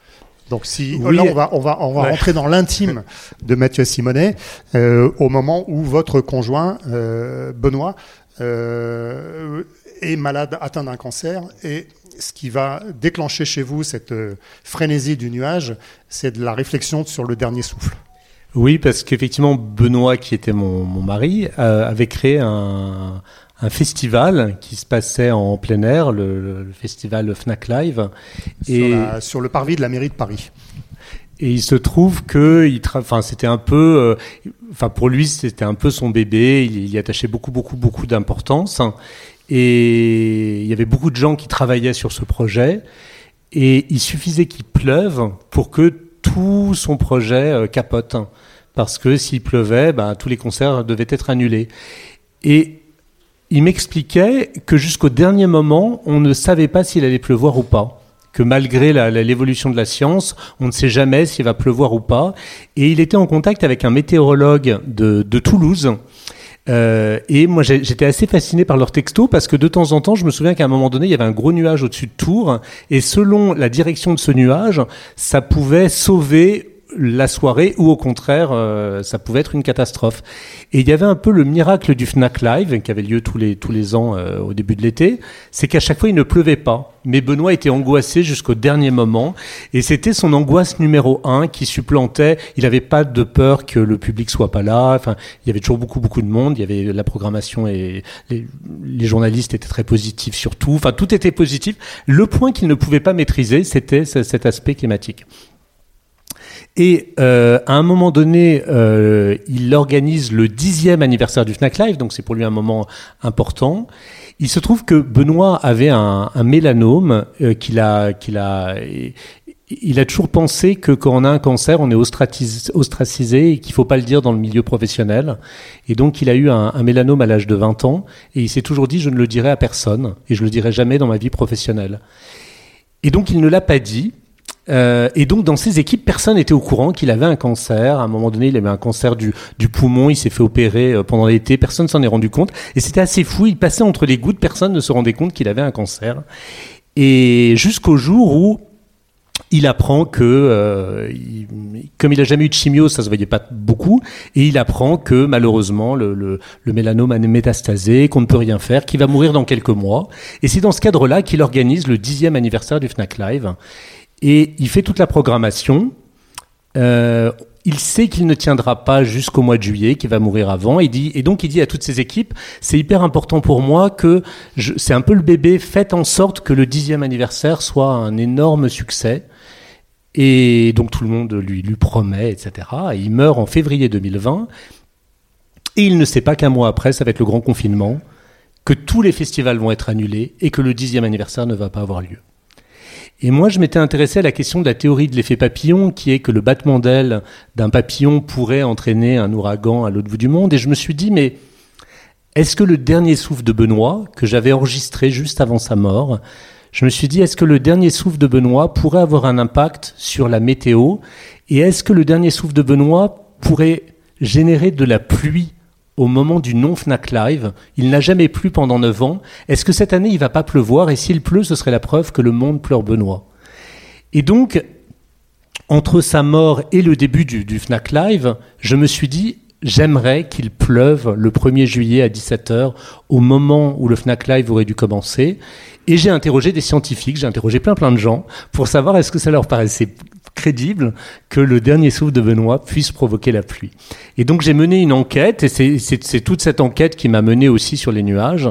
Donc si oui. là on va on va on va ouais. rentrer dans l'intime de Mathieu Simonet euh, au moment où votre conjoint euh, Benoît euh, est malade, atteint d'un cancer, et ce qui va déclencher chez vous cette euh, frénésie du nuage, c'est de la réflexion sur le dernier souffle. Oui, parce qu'effectivement, Benoît, qui était mon, mon mari, euh, avait créé un, un, festival qui se passait en plein air, le, festival Fnac Live. Sur, et la, sur le parvis de la mairie de Paris. Et il se trouve que il enfin c'était un peu euh, enfin pour lui c'était un peu son bébé, il, il y attachait beaucoup beaucoup beaucoup d'importance et il y avait beaucoup de gens qui travaillaient sur ce projet et il suffisait qu'il pleuve pour que tout son projet euh, capote parce que s'il pleuvait, ben, tous les concerts devaient être annulés. Et il m'expliquait que jusqu'au dernier moment, on ne savait pas s'il allait pleuvoir ou pas que malgré l'évolution de la science, on ne sait jamais s'il va pleuvoir ou pas. Et il était en contact avec un météorologue de, de Toulouse. Euh, et moi, j'étais assez fasciné par leurs textos parce que de temps en temps, je me souviens qu'à un moment donné, il y avait un gros nuage au-dessus de Tours, et selon la direction de ce nuage, ça pouvait sauver la soirée ou au contraire, euh, ça pouvait être une catastrophe. Et il y avait un peu le miracle du Fnac Live qui avait lieu tous les tous les ans euh, au début de l'été, c'est qu'à chaque fois il ne pleuvait pas. Mais Benoît était angoissé jusqu'au dernier moment et c'était son angoisse numéro un qui supplantait. Il n'avait pas de peur que le public soit pas là. Enfin, il y avait toujours beaucoup beaucoup de monde. Il y avait la programmation et les, les journalistes étaient très positifs surtout. Enfin, tout était positif. Le point qu'il ne pouvait pas maîtriser, c'était cet aspect climatique. Et euh, à un moment donné, euh, il organise le dixième anniversaire du Fnac Live, donc c'est pour lui un moment important. Il se trouve que Benoît avait un, un mélanome euh, qu'il a, qu'il a, il a toujours pensé que quand on a un cancer, on est ostracisé, et qu'il faut pas le dire dans le milieu professionnel. Et donc, il a eu un, un mélanome à l'âge de 20 ans et il s'est toujours dit, je ne le dirai à personne et je le dirai jamais dans ma vie professionnelle. Et donc, il ne l'a pas dit. Euh, et donc dans ses équipes, personne n'était au courant qu'il avait un cancer. À un moment donné, il avait un cancer du, poumon, il s'est fait opérer euh, pendant l'été, personne s'en est rendu compte. Et c'était assez fou, il passait entre les gouttes, personne ne se rendait compte qu'il avait un cancer. Et jusqu'au jour où il apprend que, euh, comme il a jamais eu de chimio, ça se voyait pas beaucoup, et il apprend que malheureusement le mélanome a métastasé, qu'on ne peut rien faire, qu'il va mourir dans quelques mois. Et c'est dans ce cadre-là qu'il organise le dixième anniversaire du Fnac Live. Et il fait toute la programmation. Euh, il sait qu'il ne tiendra pas jusqu'au mois de juillet, qu'il va mourir avant. Il dit, et donc il dit à toutes ses équipes, c'est hyper important pour moi que c'est un peu le bébé, faites en sorte que le dixième anniversaire soit un énorme succès. Et donc tout le monde lui, lui promet, etc. Et il meurt en février 2020. Et il ne sait pas qu'un mois après, ça va être le grand confinement, que tous les festivals vont être annulés et que le dixième anniversaire ne va pas avoir lieu. Et moi, je m'étais intéressé à la question de la théorie de l'effet papillon, qui est que le battement d'aile d'un papillon pourrait entraîner un ouragan à l'autre bout du monde. Et je me suis dit, mais est-ce que le dernier souffle de Benoît, que j'avais enregistré juste avant sa mort, je me suis dit, est-ce que le dernier souffle de Benoît pourrait avoir un impact sur la météo? Et est-ce que le dernier souffle de Benoît pourrait générer de la pluie au moment du non-FNAC Live. Il n'a jamais plu pendant 9 ans. Est-ce que cette année, il va pas pleuvoir? Et s'il pleut, ce serait la preuve que le monde pleure Benoît. Et donc, entre sa mort et le début du, du FNAC Live, je me suis dit, j'aimerais qu'il pleuve le 1er juillet à 17h, au moment où le FNAC Live aurait dû commencer. Et j'ai interrogé des scientifiques, j'ai interrogé plein plein de gens pour savoir est-ce que ça leur paraissait crédible que le dernier souffle de Benoît puisse provoquer la pluie. Et donc j'ai mené une enquête, et c'est toute cette enquête qui m'a mené aussi sur les nuages.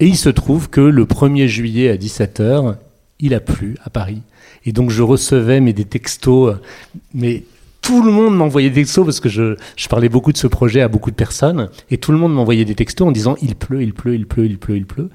Et il se trouve que le 1er juillet à 17h, il a plu à Paris. Et donc je recevais mais des textos, mais tout le monde m'envoyait des textos parce que je, je, parlais beaucoup de ce projet à beaucoup de personnes et tout le monde m'envoyait des textos en disant il pleut, il pleut, il pleut, il pleut, il pleut.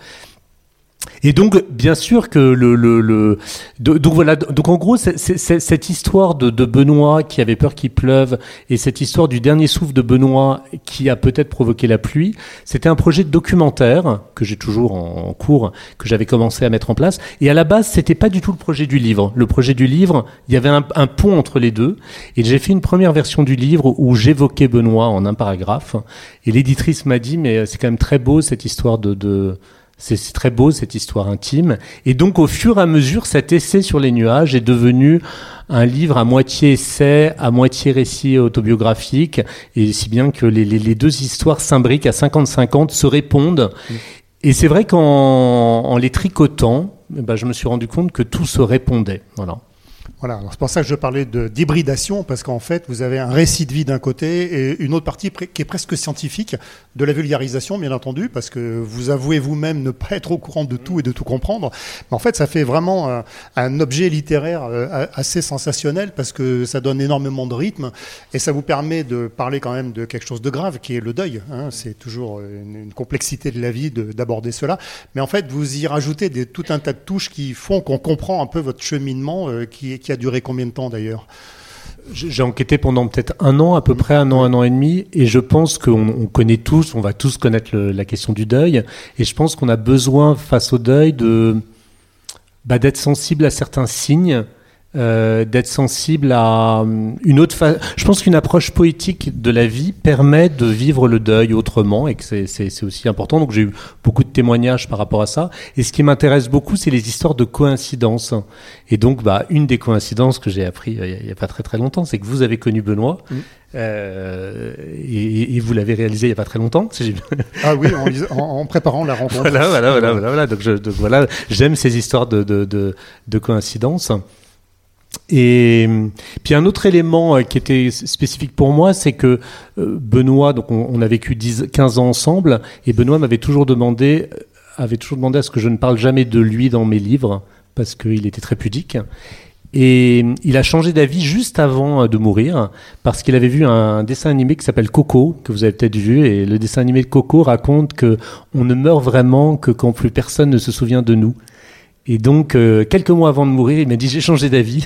Et donc, bien sûr que le, le, le donc voilà, donc en gros, c'est, c'est, cette histoire de, de, Benoît qui avait peur qu'il pleuve et cette histoire du dernier souffle de Benoît qui a peut-être provoqué la pluie, c'était un projet de documentaire que j'ai toujours en, cours, que j'avais commencé à mettre en place. Et à la base, c'était pas du tout le projet du livre. Le projet du livre, il y avait un, un pont entre les deux. Et j'ai fait une première version du livre où j'évoquais Benoît en un paragraphe. Et l'éditrice m'a dit, mais c'est quand même très beau cette histoire de, de c'est très beau cette histoire intime. Et donc au fur et à mesure, cet essai sur les nuages est devenu un livre à moitié essai, à moitié récit autobiographique, et si bien que les, les, les deux histoires s'imbriquent à 50-50, se répondent. Et c'est vrai qu'en en les tricotant, eh ben, je me suis rendu compte que tout se répondait. Voilà. Voilà, c'est pour ça que je parlais d'hybridation, parce qu'en fait, vous avez un récit de vie d'un côté et une autre partie qui est presque scientifique, de la vulgarisation, bien entendu, parce que vous avouez vous-même ne pas être au courant de tout et de tout comprendre. Mais en fait, ça fait vraiment un, objet littéraire euh, assez sensationnel, parce que ça donne énormément de rythme, et ça vous permet de parler quand même de quelque chose de grave, qui est le deuil. Hein. C'est toujours une, complexité de la vie d'aborder cela. Mais en fait, vous y rajoutez tout un tas de touches qui font qu'on comprend un peu votre cheminement, euh, qui, qui duré combien de temps d'ailleurs j'ai enquêté pendant peut-être un an, à peu près un an, un an et demi, et je pense qu'on on connaît tous, on va tous connaître le, la question du deuil, et je pense qu'on a besoin face au deuil de bah, d'être sensible à certains signes euh, d'être sensible à euh, une autre phase. Je pense qu'une approche poétique de la vie permet de vivre le deuil autrement et que c'est aussi important. Donc j'ai eu beaucoup de témoignages par rapport à ça. Et ce qui m'intéresse beaucoup, c'est les histoires de coïncidences. Et donc, bah, une des coïncidences que j'ai appris euh, il n'y a, pas très très longtemps, c'est que vous avez connu Benoît. Euh, et, vous l'avez réalisé il n'y a pas très longtemps. ah oui, en, préparant la rencontre. voilà, voilà, voilà, voilà, Donc, je, voilà, j'aime ces histoires de, de, de, de coïncidences. Et puis un autre élément euh, qui était spécifique pour moi, c'est que euh, Benoît, donc on, a vécu 10, 15 ans ensemble, et Benoît m'avait toujours demandé, avait toujours demandé à ce que je ne parle jamais de lui dans mes livres, parce qu'il était très pudique. Et il a changé d'avis juste avant euh, de mourir parce qu'il avait vu un dessin animé qui s'appelle Coco que vous avez peut-être vu et le dessin animé de Coco raconte que on ne meurt vraiment que quand plus personne ne se souvient de nous. Et donc quelques mois avant de mourir, il m'a dit j'ai changé d'avis.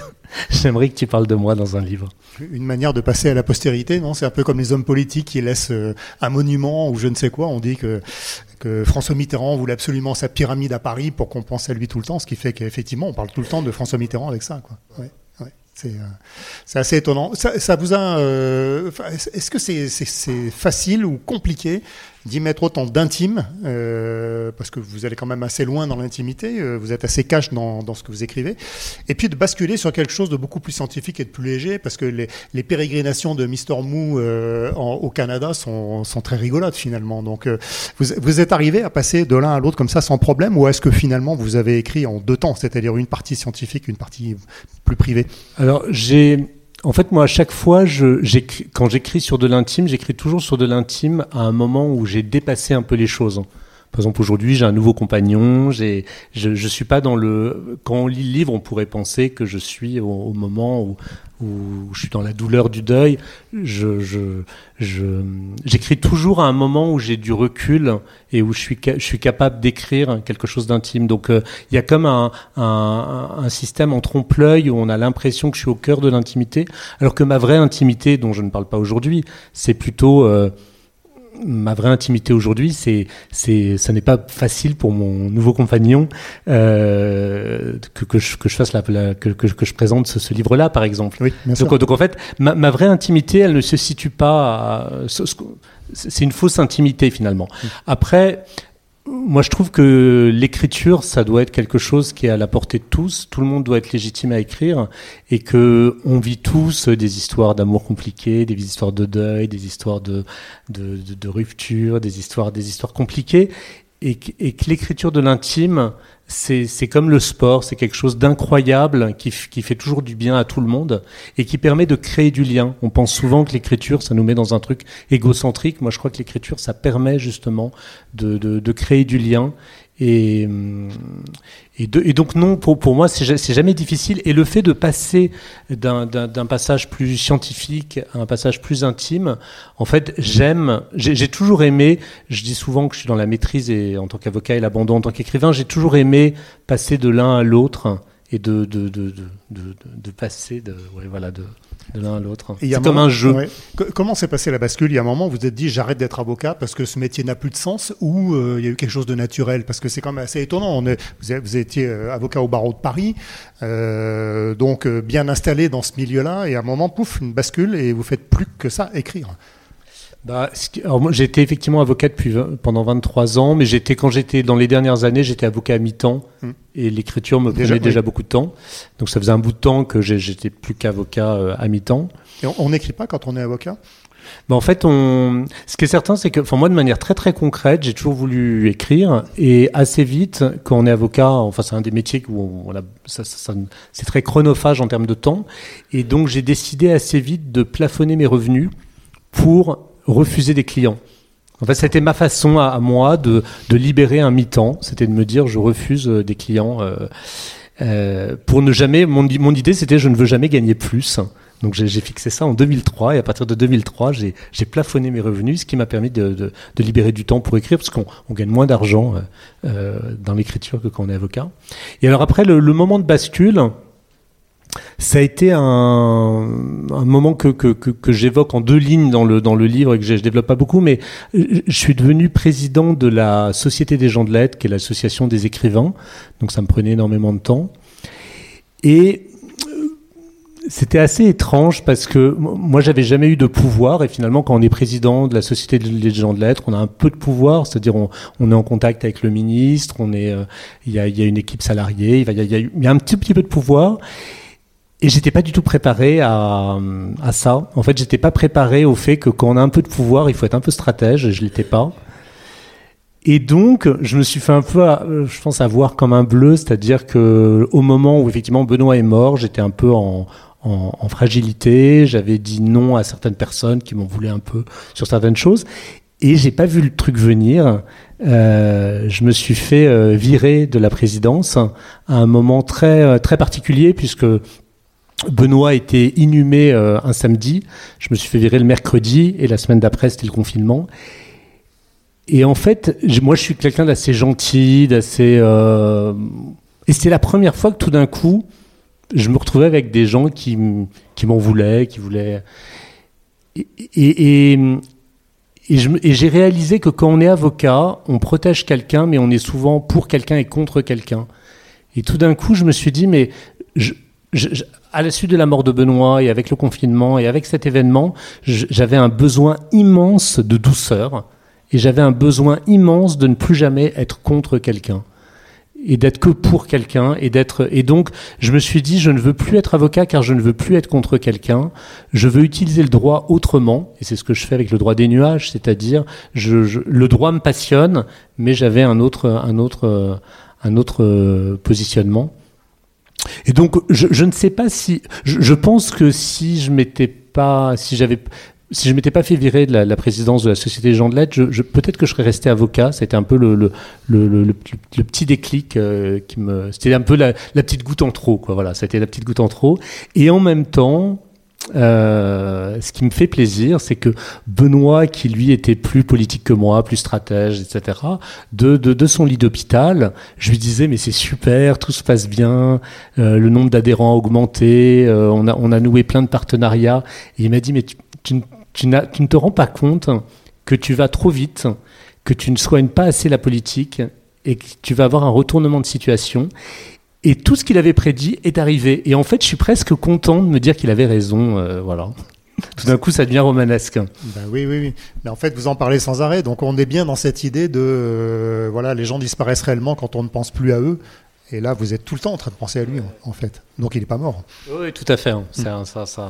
J'aimerais que tu parles de moi dans un livre. Une manière de passer à la postérité, non? C'est un peu comme les hommes politiques qui laissent euh, un monument ou je ne sais quoi. On dit que, que François Mitterrand voulait absolument sa pyramide à Paris pour qu'on pense à lui tout le temps, ce qui fait qu'effectivement, on parle tout le temps de François Mitterrand avec ça. Ouais, ouais. C'est euh, assez étonnant. Ça vous a. Euh, Est-ce que c'est facile ou compliqué d'y mettre autant d'intime, euh, parce que vous allez quand même assez loin dans l'intimité, euh, vous êtes assez cash dans, dans, ce que vous écrivez, et puis de basculer sur quelque chose de beaucoup plus scientifique et de plus léger, parce que les, les pérégrinations de Mister Moo euh, au Canada sont, sont, très rigolotes finalement. Donc euh, vous, vous, êtes arrivé à passer de l'un à l'autre comme ça sans problème, ou est-ce que finalement vous avez écrit en deux temps, c'est-à-dire une partie scientifique, une partie plus privée? Alors j'ai en fait, moi, à chaque fois, je, quand j'écris sur de l'intime, j'écris toujours sur de l'intime à un moment où j'ai dépassé un peu les choses. Par exemple, aujourd'hui, j'ai un nouveau compagnon. J'ai, je, je suis pas dans le. Quand on lit le livre, on pourrait penser que je suis au, moment où, où, je suis dans la douleur du deuil. Je, je, je, j'écris toujours à un moment où j'ai du recul et où je suis, je suis capable d'écrire quelque chose d'intime. Donc, euh, il y a comme un, un, un système en trompe-l'œil où on a l'impression que je suis au cœur de l'intimité, alors que ma vraie intimité, dont je ne parle pas aujourd'hui, c'est plutôt euh, ma vraie intimité aujourd'hui, c'est, c'est, ça n'est pas facile pour mon nouveau compagnon euh, que, que, je, que je fasse la, que, que, que, je présente ce, ce livre-là, par exemple. Oui, donc, donc, en fait, ma, ma, vraie intimité, elle ne se situe pas. À, c'est une fausse intimité finalement. Mm. Après, moi, je trouve que l'écriture, ça doit être quelque chose qui est à la portée de tous. Tout le monde doit être légitime à écrire et que on vit tous des histoires d'amour compliquées, des histoires de deuil, des histoires de, de, rupture, des histoires, des histoires compliquées et, et que l'écriture de l'intime, c'est comme le sport, c'est quelque chose d'incroyable qui, qui, fait toujours du bien à tout le monde et qui permet de créer du lien. On pense souvent que l'écriture, ça nous met dans un truc égocentrique. Moi, je crois que l'écriture, ça permet justement de, de, de créer du lien et, et, donc non, pour, pour moi, c'est jamais difficile. Et le fait de passer d'un passage plus scientifique à un passage plus intime, en fait, j'aime, j'ai toujours aimé, je dis souvent que je suis dans la maîtrise et en tant qu'avocat et l'abandon en tant qu'écrivain, j'ai toujours aimé passer de l'un à l'autre et de, de, de, de, de passer de, ouais, voilà, de, de l'un à l'autre. C'est comme un jeu. Comment s'est passé la bascule? Il y a un moment où vous vous êtes dit j'arrête d'être avocat parce que ce métier n'a plus de sens ou euh, il y a eu quelque chose de naturel? Parce que c'est quand même assez étonnant. On est, vous, étiez euh, avocat au barreau de Paris, euh, donc euh, bien installé dans ce milieu-là et à un moment, pouf, une bascule et vous faites plus que ça, écrire. Bah, été effectivement avocat depuis pendant 23 ans, mais j'étais quand j'étais dans les dernières années, j'étais avocat à mi-temps hmm. et l'écriture me prenait déjà beaucoup de temps. Donc ça faisait un bout de temps que j'étais plus qu'avocat euh, à mi-temps. Et on n'écrit pas quand on est avocat? Bah en fait, on... ce qui est certain, c'est que, enfin, moi, de manière très très concrète, j'ai toujours voulu écrire, et assez vite, quand on est avocat, enfin, c'est un des métiers où on a, ça, ça, c'est très chronophage en termes de temps, et donc j'ai décidé assez vite de plafonner mes revenus pour refuser des clients. En fait, c'était ma façon à, moi de, de, libérer un mi-temps. C'était de me dire, je refuse euh, des clients euh, euh, pour ne jamais. Mon, mon idée, c'était, je ne veux jamais gagner plus. Donc j'ai fixé ça en 2003 et à partir de 2003, j'ai plafonné mes revenus, ce qui m'a permis de, de, de, libérer du temps pour écrire parce qu'on on gagne moins d'argent euh, euh dans l'écriture que quand on est avocat. Et alors après, le, le moment de bascule, ça a été un, moment que, que, que, que j'évoque en deux lignes dans le, livre et que je, je développe pas beaucoup, mais je suis devenu président de la Société des gens de lettres, qui est l'association des écrivains, donc ça me prenait énormément de temps. Et c'était assez étrange parce que moi j'avais jamais eu de pouvoir. Et finalement quand on est président de la société des gens de lettres on a un peu de pouvoir. C'est-à-dire on, est en contact avec le ministre on est euh, il y, a, a, une équipe salariée il y, y, y, a un petit, petit peu de pouvoir et j'étais pas du tout préparé à, à ça en fait j'étais pas préparé au fait que quand on a un peu de pouvoir il faut être un peu stratège je l'étais pas et donc, je me suis fait un peu, je pense, avoir comme un bleu, c'est-à-dire que au moment où effectivement Benoît est mort, j'étais un peu en, en, en fragilité. J'avais dit non à certaines personnes qui m'en voulaient un peu sur certaines choses. Et j'ai pas vu le truc venir. Euh, je me suis fait euh, virer de la présidence à un moment très euh, très particulier puisque Benoît était inhumé euh, un samedi. Je me suis fait virer le mercredi et la semaine d'après c'était le confinement. Et en fait, moi je suis quelqu'un d'assez gentil, d'assez et c'est la première fois que tout d'un coup je me retrouvais avec des gens qui, qui m'en voulaient, qui voulaient. Et, et, j'ai réalisé que quand on est avocat, on protège quelqu'un, mais on est souvent pour quelqu'un et contre quelqu'un. Et tout d'un coup, je me suis dit, mais à la suite de la mort de Benoît et avec le confinement et avec cet événement, j'avais un besoin immense de douceur et j'avais un besoin immense de ne plus jamais être contre quelqu'un et d'être que pour quelqu'un et d'être et donc je me suis dit je ne veux plus être avocat car je ne veux plus être contre quelqu'un. Je veux utiliser le droit autrement et c'est ce que je fais avec le droit des nuages c'est-à-dire je, le droit me passionne mais j'avais un autre un autre un autre euh, positionnement et donc je, ne sais pas si je, pense que si je m'étais pas si j'avais si je m'étais pas fait virer de la, présidence de la Société gens de lettres, peut-être que je serais resté avocat. C'était un peu le, petit déclic euh, qui me. C'était un peu la, la, petite goutte en trop, quoi. Voilà, c'était la petite goutte en trop. Et en même temps, euh, ce qui me fait plaisir, c'est que Benoît, qui lui était plus politique que moi, plus stratège, etc., de, son lit d'hôpital, je lui disais mais c'est super, tout se passe bien, euh, le nombre d'adhérents a augmenté, euh, on, a, noué plein de partenariats. Et il m'a dit mais tu, tu, ne te rends pas compte que tu vas trop vite, que tu ne soignes pas assez la politique et que tu vas avoir un retournement de situation. Et tout ce qu'il avait prédit est arrivé. Et en fait, je suis presque content de me dire qu'il avait raison. Euh, voilà. Tout d'un coup, ça devient romanesque. Ben oui, oui, oui. Mais en fait, vous en parlez sans arrêt. Donc, on est bien dans cette idée de, euh, voilà, les gens disparaissent réellement quand on ne pense plus à eux. Et là, vous êtes tout le temps en train de penser à lui, en fait. Donc, il n'est pas mort. Oui, tout à fait. Hein. Ça, ça, ça,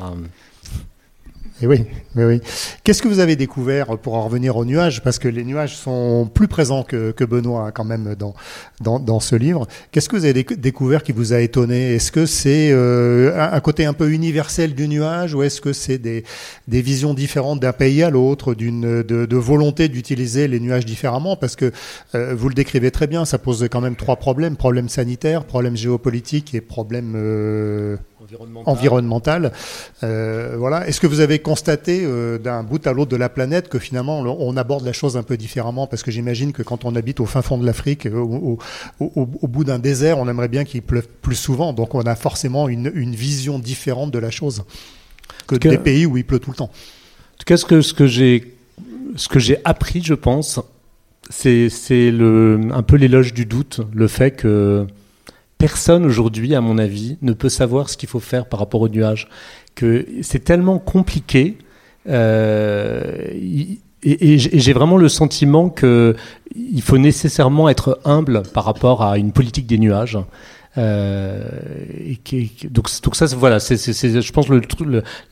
et oui, mais oui. Qu'est-ce que vous avez découvert pour en revenir aux nuages? Parce que les nuages sont plus présents que, Benoît hein, quand même dans, dans, dans ce livre. Qu'est-ce que vous avez découvert qui vous a étonné? Est-ce que c'est euh, un côté un peu universel du nuage ou est-ce que c'est des, des visions différentes d'un pays à l'autre, d'une de, de, volonté d'utiliser les nuages différemment? Parce que euh, vous le décrivez très bien, ça pose quand même trois problèmes problème sanitaire, problème géopolitique et problème euh, environnemental. Euh, voilà. Est-ce que vous avez constaté euh, d'un bout à l'autre de la planète que finalement on aborde la chose un peu différemment? Parce que j'imagine que quand on habite au fin fond de l'Afrique, euh, au, au, bout d'un désert, on aimerait bien qu'il pleuve plus souvent. Donc on a forcément une, une vision différente de la chose que des pays où il pleut tout le temps. En tout cas, ce que, ce que j'ai ce que j'ai appris, je pense, c'est un peu l'éloge du doute, le fait que personne aujourd'hui, à mon avis, ne peut savoir ce qu'il faut faire par rapport aux nuages. Que c'est tellement compliqué. Euh, et, j'ai vraiment le sentiment qu'il faut nécessairement être humble par rapport à une politique des nuages. Euh, donc, donc ça, voilà, c'est, je pense,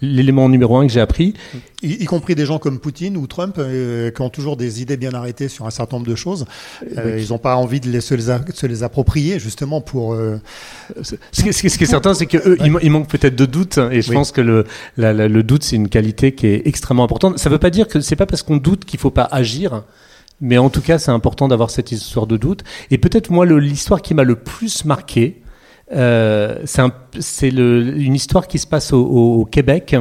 l'élément numéro un que j'ai appris. Y, compris des gens comme Poutine ou Trump, euh, qui ont toujours des idées bien arrêtées sur un certain nombre de choses. Euh, ils n'ont pas envie de les, se, les approprier, justement, pour... Ce, qui, ce, qui, est certain, c'est qu'eux, il, manque peut-être de doute, et je pense que le, le doute, c'est une qualité qui est extrêmement importante. Ça ne veut pas dire que c'est pas parce qu'on doute qu'il faut pas agir. Mais en tout cas, c'est important d'avoir cette histoire de doute. Et peut-être moi, l'histoire qui m'a le plus marqué, euh, c'est une histoire qui se passe au, Québec.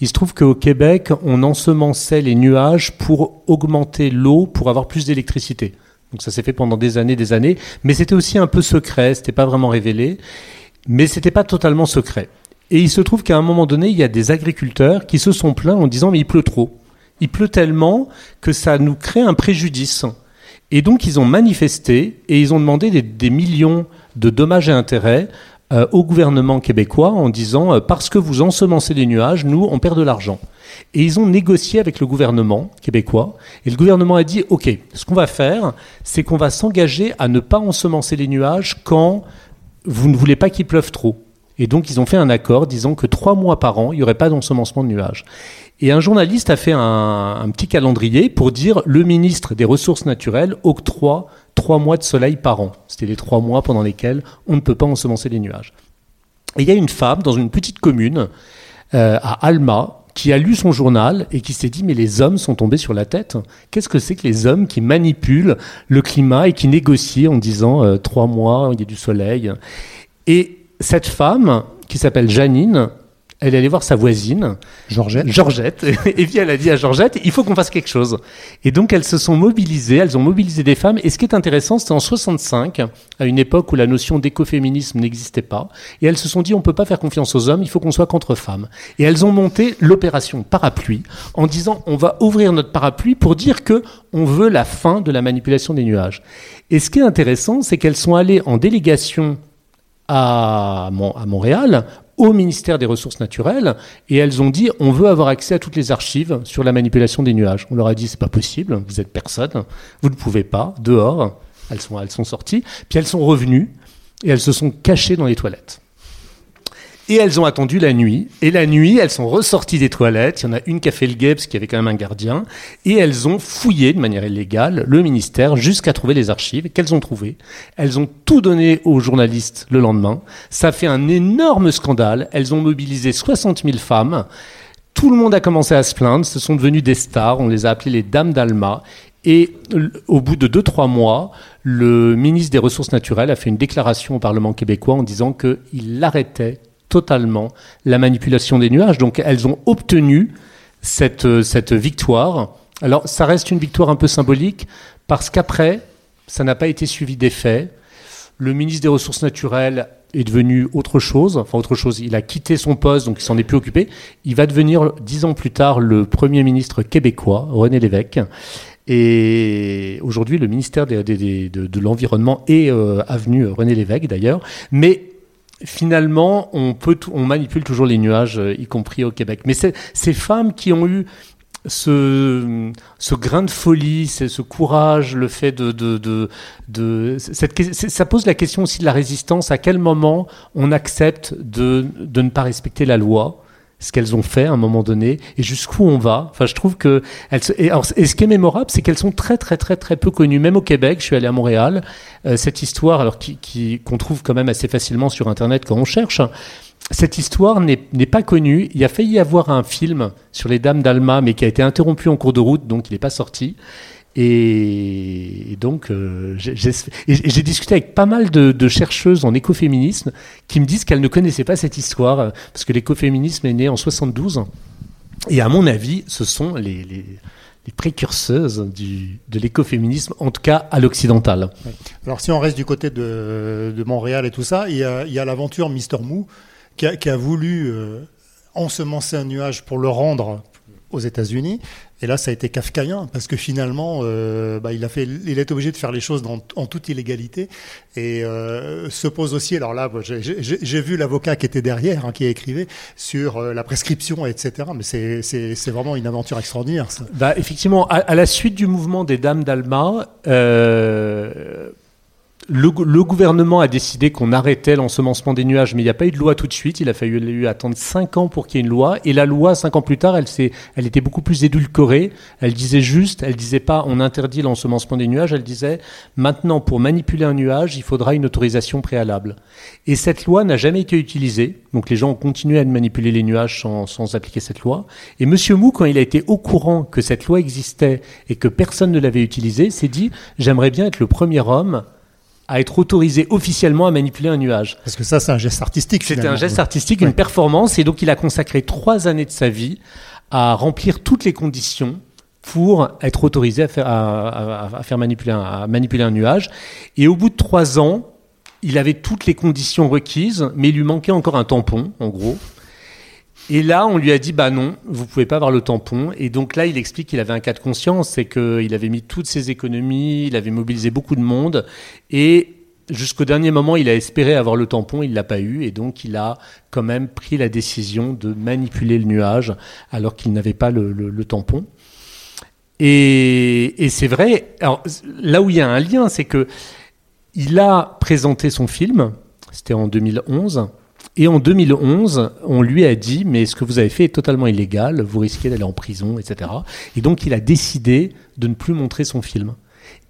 Il se trouve qu'au Québec, on ensemençait les nuages pour augmenter l'eau, pour avoir plus d'électricité. Donc ça s'est fait pendant des années, des années. Mais c'était aussi un peu secret, c'était pas vraiment révélé. Mais c'était pas totalement secret. Et il se trouve qu'à un moment donné, il y a des agriculteurs qui se sont plaints en disant mais il pleut trop. Il pleut tellement que ça nous crée un préjudice. Et donc ils ont manifesté et ils ont demandé des, millions de dommages et intérêts euh, au gouvernement québécois en disant euh, parce que vous ensemencez les nuages, nous, on perd de l'argent. Et ils ont négocié avec le gouvernement québécois. Et le gouvernement a dit OK, ce qu'on va faire, c'est qu'on va s'engager à ne pas ensemencer les nuages quand vous ne voulez pas qu'il pleuve trop. Et donc, ils ont fait un accord disant que trois mois par an, il n'y aurait pas d'ensemencement de nuages. Et un journaliste a fait un, petit calendrier pour dire le ministre des Ressources naturelles octroie trois mois de soleil par an. C'était les trois mois pendant lesquels on ne peut pas ensemencer les nuages. Et il y a une femme dans une petite commune euh, à Alma qui a lu son journal et qui s'est dit mais les hommes sont tombés sur la tête. Qu'est-ce que c'est que les hommes qui manipulent le climat et qui négocient en disant euh, trois mois, il y a du soleil? Et cette femme qui s'appelle Janine elle est allée voir sa voisine, Georgette. Georgette, et puis elle a dit à Georgette, il faut qu'on fasse quelque chose. Et donc elles se sont mobilisées, elles ont mobilisé des femmes. Et ce qui est intéressant, c'est en 65, à une époque où la notion d'écoféminisme n'existait pas, et elles se sont dit, on peut pas faire confiance aux hommes, il faut qu'on soit contre femmes. Et elles ont monté l'opération parapluie en disant, on va ouvrir notre parapluie pour dire que on veut la fin de la manipulation des nuages. Et ce qui est intéressant, c'est qu'elles sont allées en délégation à, à Montréal au ministère des Ressources naturelles et elles ont dit on veut avoir accès à toutes les archives sur la manipulation des nuages. On leur a dit c'est pas possible, vous êtes personne, vous ne pouvez pas, dehors. Elles sont, elles sont sorties, puis elles sont revenues et elles se sont cachées dans les toilettes. Et elles ont attendu la nuit. Et la nuit, elles sont ressorties des toilettes. Il y en a une qui a fait le guet parce qu'il y avait quand même un gardien. Et elles ont fouillé de manière illégale le ministère jusqu'à trouver les archives qu'elles ont trouvées. Elles ont tout donné aux journalistes le lendemain. Ça fait un énorme scandale. Elles ont mobilisé 60 000 femmes. Tout le monde a commencé à se plaindre. Ce sont devenus des stars. On les a appelées les Dames d'Alma. Et au bout de 2-3 mois, le ministre des Ressources naturelles a fait une déclaration au Parlement québécois en disant qu'il arrêtait totalement la manipulation des nuages. Donc elles ont obtenu cette, euh, cette victoire. Alors ça reste une victoire un peu symbolique parce qu'après, ça n'a pas été suivi d'effet. Le ministre des Ressources naturelles est devenu autre chose, enfin autre chose, il a quitté son poste, donc il s'en est plus occupé. Il va devenir, dix ans plus tard, le Premier ministre québécois, René Lévesque. Et aujourd'hui, le ministère de, l'Environnement est euh, avenu René Lévesque, d'ailleurs. Mais finalement, on, peut, manipule toujours les nuages, euh, y compris au Québec. Mais ces femmes qui ont eu ce, ce grain de folie, ce courage, le fait de, de, ça pose la question aussi de la résistance. À quel moment on accepte de, de ne pas respecter la loi? Ce qu'elles ont fait à un moment donné et jusqu'où on va. Enfin, je trouve que elles, et, ce qui est mémorable, c'est qu'elles sont très très très très peu connues. Même au Québec, je suis allé à Montréal. Euh, cette histoire, alors qui, qu'on trouve quand même assez facilement sur Internet quand on cherche. Hein, cette histoire n'est, n'est pas connue. Il a failli y avoir un film sur les Dames d'Alma, mais qui a été interrompu en cours de route, donc il n'est pas sorti. Et, donc, euh, j'ai discuté avec pas mal de, chercheuses en écoféminisme qui me disent qu'elles ne connaissaient pas cette histoire, parce que l'écoféminisme est né en 72. Et à mon avis, ce sont les, précurseuses du, de l'écoféminisme, en tout cas à l'occidental. Alors si on reste du côté de, Montréal et tout ça, il y a, l'aventure Mister Mou qui a, voulu euh, ensemencer un nuage pour le rendre aux États-Unis. Et là, ça a été kafkaïen parce que finalement, euh, bah, il a fait, est obligé de faire les choses en toute illégalité et euh, se pose aussi. Alors là, j'ai vu l'avocat qui était derrière, hein, qui écrivait sur euh, la prescription, etc. Mais c'est vraiment une aventure extraordinaire. Bah, effectivement, à, à, la suite du mouvement des Dames d'Alma. Euh, le, gouvernement a décidé qu'on arrêtait l'ensemencement des nuages, mais il n'y a pas eu de loi tout de suite. Il a fallu attendre 5 ans pour qu'il y ait une loi. Et la loi, 5 ans plus tard, elle, elle était beaucoup plus édulcorée. Elle disait juste, elle disait pas on interdit l'ensemencement des nuages, elle disait maintenant pour manipuler un nuage, il faudra une autorisation préalable. Et cette loi n'a jamais été utilisée. Donc les gens ont continué à manipuler les nuages sans, sans appliquer cette loi. Et Monsieur Mou, quand il a été au courant que cette loi existait et que personne ne l'avait utilisée, s'est dit j'aimerais bien être le premier homme à être autorisé officiellement à manipuler un nuage. Parce que ça, c'est un geste artistique. C'était un geste artistique, une performance, et donc il a consacré trois années de sa vie à remplir toutes les conditions pour être autorisé à faire, à, faire manipuler, un, à manipuler un nuage. Et au bout de trois ans, il avait toutes les conditions requises, mais il lui manquait encore un tampon, en gros. Et là, on lui a dit, bah non, vous pouvez pas avoir le tampon. Et donc là, il explique qu'il avait un cas de conscience, c'est qu'il avait mis toutes ses économies, il avait mobilisé beaucoup de monde, et jusqu'au dernier moment, il a espéré avoir le tampon, il l'a pas eu, et donc il a quand même pris la décision de manipuler le nuage alors qu'il n'avait pas le, tampon. Et, et c'est vrai. Alors là où il y a un lien, c'est que il a présenté son film. C'était en 2011. Et en 2011, on lui a dit, mais ce que vous avez fait est totalement illégal, vous risquez d'aller en prison, etc. Et donc il a décidé de ne plus montrer son film.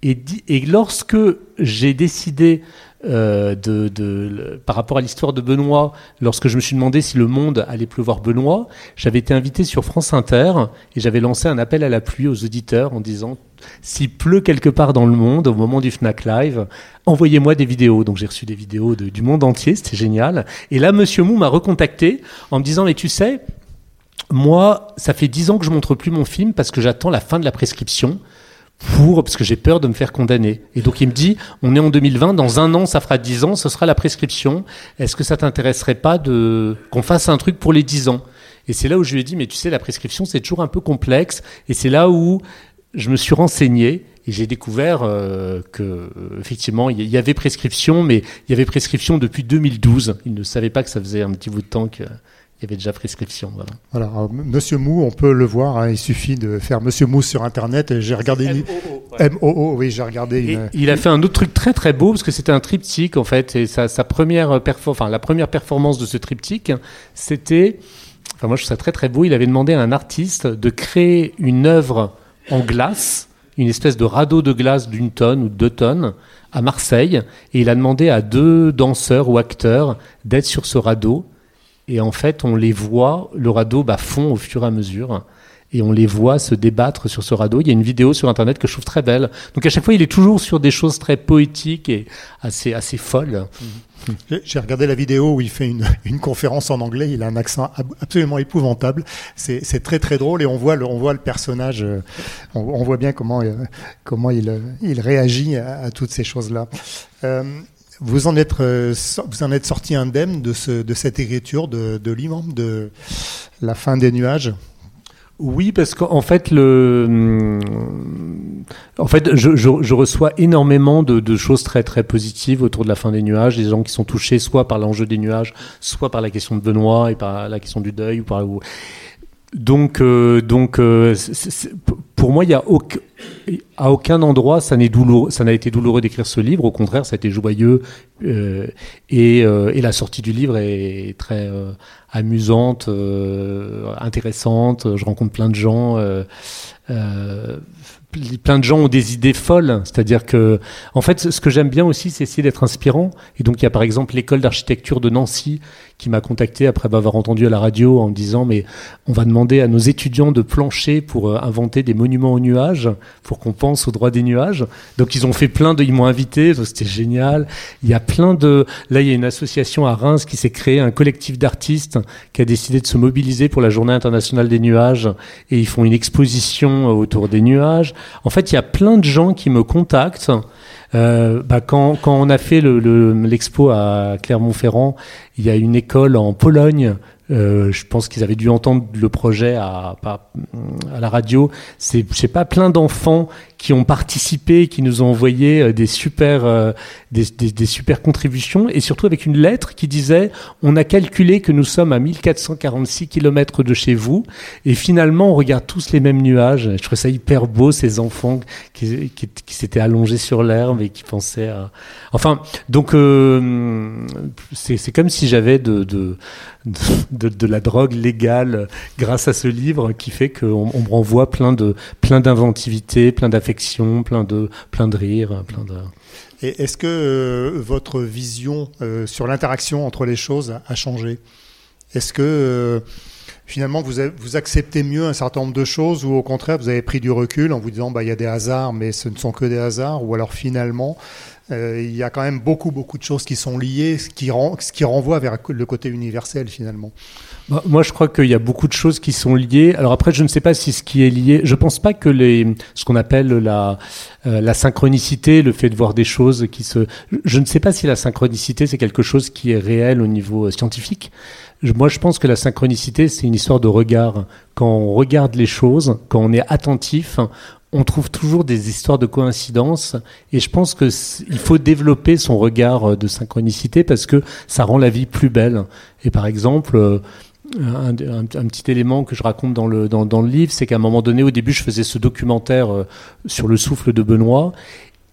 Et, et lorsque j'ai décidé euh, de, par rapport à l'histoire de Benoît, lorsque je me suis demandé si le monde allait pleuvoir Benoît, j'avais été invité sur France Inter et j'avais lancé un appel à la pluie aux auditeurs en disant s'il pleut quelque part dans le monde au moment du Fnac Live, envoyez-moi des vidéos. Donc j'ai reçu des vidéos du monde entier, c'était génial. Et là, Monsieur Mou m'a recontacté en me disant mais tu sais, moi, ça fait dix ans que je montre plus mon film parce que j'attends la fin de la prescription pour parce que j'ai peur de me faire condamner. Et donc il me dit, on est en 2020, dans un an, ça fera 10 ans, ce sera la prescription. Est-ce que ça t'intéresserait pas de qu'on fasse un truc pour les 10 ans? Et c'est là où je lui ai dit, mais tu sais, la prescription c'est toujours un peu complexe. Et c'est là où je me suis renseigné et j'ai découvert euh, que euh, effectivement il y avait prescription, mais il y avait prescription depuis 2012. Il ne savait pas que ça faisait un petit bout de temps que il y avait déjà prescription. Voilà. Monsieur Mou, on peut le voir. Hein, il suffit de faire Monsieur Mou sur Internet. Et j'ai regardé m -O oui, j'ai regardé. Il a fait un autre truc très très beau parce que c'était un triptyque en fait. Et sa, sa première enfin la première performance de ce triptyque, c'était. Enfin, moi je trouve ça très très beau. Il avait demandé à un artiste de créer une œuvre en glace, une espèce de radeau de glace d'une tonne ou deux tonnes à Marseille. Et il a demandé à deux danseurs ou acteurs d'être sur ce radeau et en fait, on les voit, le radeau bah, fond au fur et à mesure. Et on les voit se débattre sur ce radeau. Il y a une vidéo sur Internet que je trouve très belle. Donc à chaque fois, il est toujours sur des choses très poétiques et assez, assez folles. J'ai regardé la vidéo où il fait une, une, conférence en anglais. Il a un accent absolument épouvantable. C'est très très drôle et on voit le, on voit le personnage. Euh, on, voit bien comment, euh, comment il, il réagit à, toutes ces choses-là. Euh, vous en êtes, euh, vous en êtes sorti indemne de, ce, de cette écriture de, de de la fin des nuages? Oui, parce qu'en fait, le, en fait, je, reçois énormément de, choses très très positives autour de la fin des nuages, des gens qui sont touchés soit par l'enjeu des nuages, soit par la question de Benoît et par la question du deuil donc, euh, donc, euh, pour moi, il y a aucun, à aucun endroit ça n'est douloureux, ça n'a été douloureux d'écrire ce livre. Au contraire, ça a été joyeux euh, et, euh, et, la sortie du livre est très euh, amusante, intéressante. Je rencontre plein de gens plein de gens ont des idées folles, c'est-à-dire que, en fait, ce que j'aime bien aussi, c'est essayer d'être inspirant. Et donc, il y a par exemple l'école d'architecture de Nancy qui m'a contacté après m'avoir entendu à la radio en me disant, mais on va demander à nos étudiants de plancher pour euh, inventer des monuments aux nuages, pour qu'on pense au droit des nuages. Donc, ils ont fait plein de, ils m'ont invité, c'était génial. Il y a plein de, là, il y a une association à Reims qui s'est créée, un collectif d'artistes qui a décidé de se mobiliser pour la journée internationale des nuages et ils font une exposition autour des nuages. En fait, il y a plein de gens qui me contactent. Euh, bah, quand, quand, on a fait l'expo le, à Clermont-Ferrand, il y a une école en Pologne euh, je pense qu'ils avaient dû entendre le projet à, à la radio. C'est, je sais pas, plein d'enfants qui ont participé, qui nous ont envoyé euh, des super, euh, des, des, des, super contributions et surtout avec une lettre qui disait on a calculé que nous sommes à 1446 km de chez vous et finalement on regarde tous les mêmes nuages. Je trouve ça hyper beau ces enfants qui, qui, qui s'étaient allongés sur l'herbe et qui pensaient à. Enfin, donc euh, c'est, comme si j'avais de, de, de, de, la drogue légale grâce à ce livre qui fait qu'on on me renvoie plein de plein d'inventivité, plein d'affection plein de, plein de rire, plein de... Et est-ce que euh, votre vision euh, sur l'interaction entre les choses a, changé? Est-ce que euh, finalement vous, vous acceptez mieux un certain nombre de choses ou au contraire vous avez pris du recul en vous disant bah il y a des hasards mais ce ne sont que des hasards ou alors finalement il y a quand même beaucoup beaucoup de choses qui sont liées ce qui, rend, ce qui renvoie vers le côté universel finalement bah, moi, je crois qu'il y a beaucoup de choses qui sont liées. Alors après, je ne sais pas si ce qui est lié. Je pense pas que les, ce qu'on appelle la, euh, la synchronicité, le fait de voir des choses qui se. Je ne sais pas si la synchronicité c'est quelque chose qui est réel au niveau euh, scientifique. Moi, je pense que la synchronicité c'est une histoire de regard. Quand on regarde les choses, quand on est attentif, on trouve toujours des histoires de coïncidence et je pense que il faut développer son regard de synchronicité parce que ça rend la vie plus belle. Et par exemple, euh, un, petit élément que je raconte dans le, dans le livre, c'est qu'à un moment donné, au début, je faisais ce documentaire euh, sur le souffle de Benoît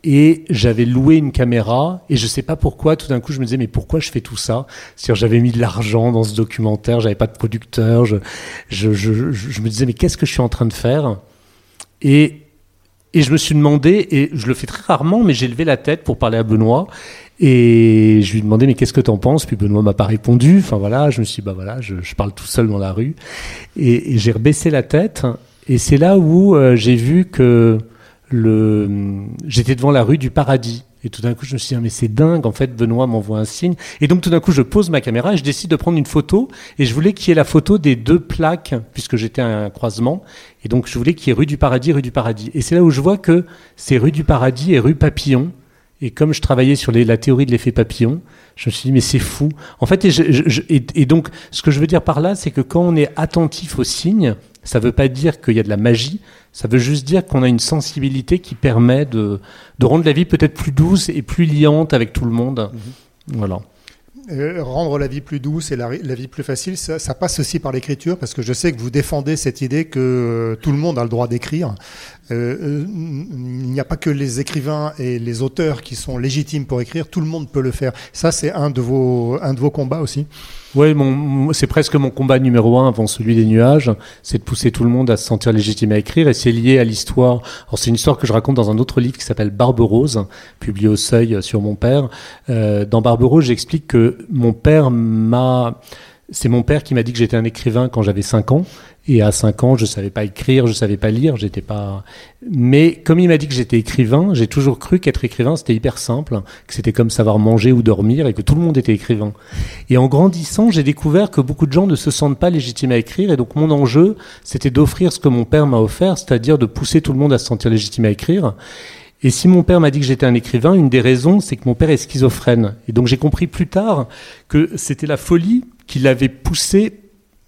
et j'avais loué une caméra et je sais pas pourquoi tout d'un coup je me disais mais pourquoi je fais tout ça? J'avais mis de l'argent dans ce documentaire j'avais pas de producteur je, me disais mais qu'est-ce que je suis en train de faire? Et je me suis demandé, et je le fais très rarement, mais j'ai levé la tête pour parler à Benoît. Et je lui ai demandé, mais qu'est-ce que t'en penses? Puis Benoît m'a pas répondu. Enfin voilà, je me suis dit, bah voilà, je, je parle tout seul dans la rue. Et, j'ai rebaissé la tête. Et c'est là où euh, j'ai vu que j'étais devant la rue du paradis. Et tout d'un coup, je me suis dit, ah, mais c'est dingue, en fait, Benoît m'envoie un signe. Et donc, tout d'un coup, je pose ma caméra et je décide de prendre une photo. Et je voulais qu'il y ait la photo des deux plaques, puisque j'étais à un croisement. Et donc, je voulais qu'il y ait rue du Paradis, rue du Paradis. Et c'est là où je vois que c'est rue du Paradis et rue Papillon. Et comme je travaillais sur la théorie de l'effet papillon, je me suis dit, mais c'est fou. En fait, et, et, donc, ce que je veux dire par là, c'est que quand on est attentif aux signes, ça ne veut pas dire qu'il y a de la magie, ça veut juste dire qu'on a une sensibilité qui permet de, de rendre la vie peut-être plus douce et plus liante avec tout le monde. Mhm. Voilà. Euh, rendre la vie plus douce et la, vie plus facile, ça, passe aussi par l'écriture, parce que je sais que vous défendez cette idée que euh, tout le monde a le droit d'écrire. Euh, il n'y a pas que les écrivains et les auteurs qui sont légitimes pour écrire, tout le monde peut le faire. Ça, c'est un de vos, un de vos combats aussi. Oui, c'est presque mon combat numéro un avant celui des nuages, c'est de pousser tout le monde à se sentir légitime à écrire, et c'est lié à l'histoire. Alors c'est une histoire que je raconte dans un autre livre qui s'appelle Barbe Rose, publié au Seuil sur mon père. Euh, dans Barbe Rose, j'explique que mon père m'a c'est mon père qui m'a dit que j'étais un écrivain quand j'avais 5 ans. Et à 5 ans, je savais pas écrire, je savais pas lire, j'étais pas. Mais comme il m'a dit que j'étais écrivain, j'ai toujours cru qu'être écrivain c'était hyper simple, que c'était comme savoir manger ou dormir et que tout le monde était écrivain. Et en grandissant, j'ai découvert que beaucoup de gens ne se sentent pas légitimes à écrire. Et donc mon enjeu, c'était d'offrir ce que mon père m'a offert, c'est-à-dire de pousser tout le monde à se sentir légitime à écrire. Et si mon père m'a dit que j'étais un écrivain, une des raisons, c'est que mon père est schizophrène. Et donc j'ai compris plus tard que c'était la folie qui l'avait poussé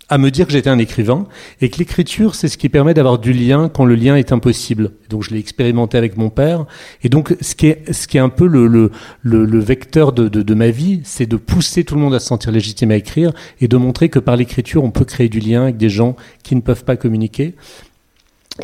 à me dire que j'étais un écrivain et que l'écriture, c'est ce qui permet d'avoir du lien quand le lien est impossible. Donc je l'ai expérimenté avec mon père. Et donc ce qui est, ce qui est un peu le, le, le, vecteur de, de, de ma vie, c'est de pousser tout le monde à se sentir légitime à écrire et de montrer que par l'écriture, on peut créer du lien avec des gens qui ne peuvent pas communiquer.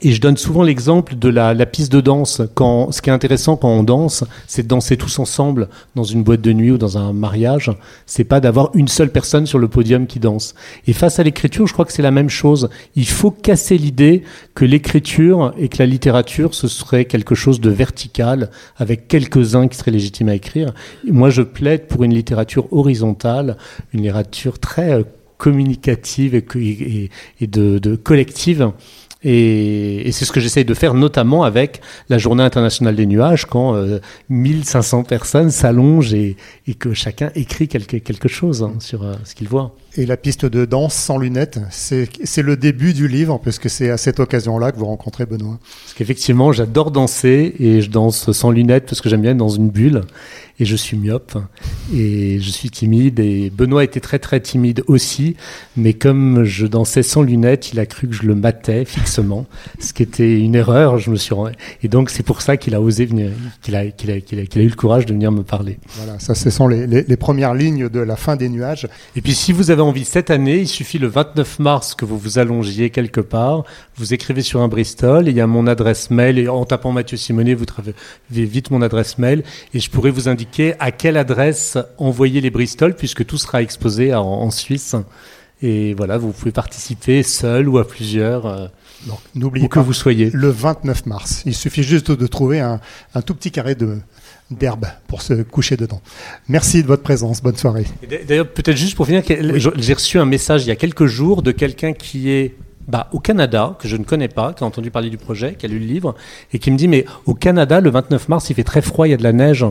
Et je donne souvent l'exemple de la, la, piste de danse. Quand, ce qui est intéressant quand on danse, c'est de danser tous ensemble dans une boîte de nuit ou dans un mariage. C'est pas d'avoir une seule personne sur le podium qui danse. Et face à l'écriture, je crois que c'est la même chose. Il faut casser l'idée que l'écriture et que la littérature, ce serait quelque chose de vertical avec quelques-uns qui seraient légitimes à écrire. moi, je plaide pour une littérature horizontale, une littérature très euh, communicative et, de, de collective. Et, c'est ce que j'essaye de faire notamment avec la Journée internationale des nuages, quand euh, 1500 personnes s'allongent et, et, que chacun écrit quelque, quelque chose hein, sur euh, ce qu'il voit. Et la piste de danse sans lunettes, c'est le début du livre, parce que c'est à cette occasion-là que vous rencontrez Benoît. Parce qu'effectivement, j'adore danser et je danse sans lunettes parce que j'aime bien être dans une bulle et je suis myope et je suis timide et Benoît était très très timide aussi mais comme je dansais sans lunettes il a cru que je le matais fixement ce qui était une erreur je me suis et donc c'est pour ça qu'il a osé venir qu'il a, qu'il a, qu'il a, a, eu le courage de venir me parler voilà ça ce sont les, les, les, premières lignes de la fin des nuages et puis si vous avez envie cette année il suffit le 29 mars que vous vous allongiez quelque part vous écrivez sur un Bristol il y a mon adresse mail et en tapant Mathieu Simonet vous trouvez vite mon adresse mail et je pourrais vous indiquer à quelle adresse envoyer les Bristol, puisque tout sera exposé en, Suisse. Et voilà, vous pouvez participer seul ou à plusieurs. Euh, n'oubliez que vous soyez. Le 29 mars. Il suffit juste de trouver un, tout petit carré de, d'herbe pour se coucher dedans. Merci de votre présence. Bonne soirée. D'ailleurs, peut-être juste pour finir, j'ai reçu un message il y a quelques jours de quelqu'un qui est bah, au Canada, que je ne connais pas, qui a entendu parler du projet, qui a lu le livre, et qui me dit, mais au Canada, le 29 mars, il fait très froid, il y a de la neige.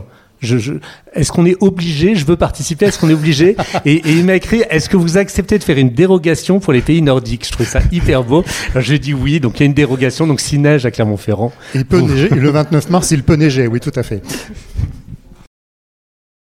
Je, est-ce qu'on est obligé Je veux participer. Est-ce qu'on est obligé? Et, et, il m'a écrit Est-ce que vous acceptez de faire une dérogation pour les pays nordiques? Je trouvais ça hyper beau. Je dis oui. Donc il y a une dérogation. Donc s'il neige à Clermont-Ferrand. Il peut neiger. Le 29 mars, il peut neiger. Oui, tout à fait.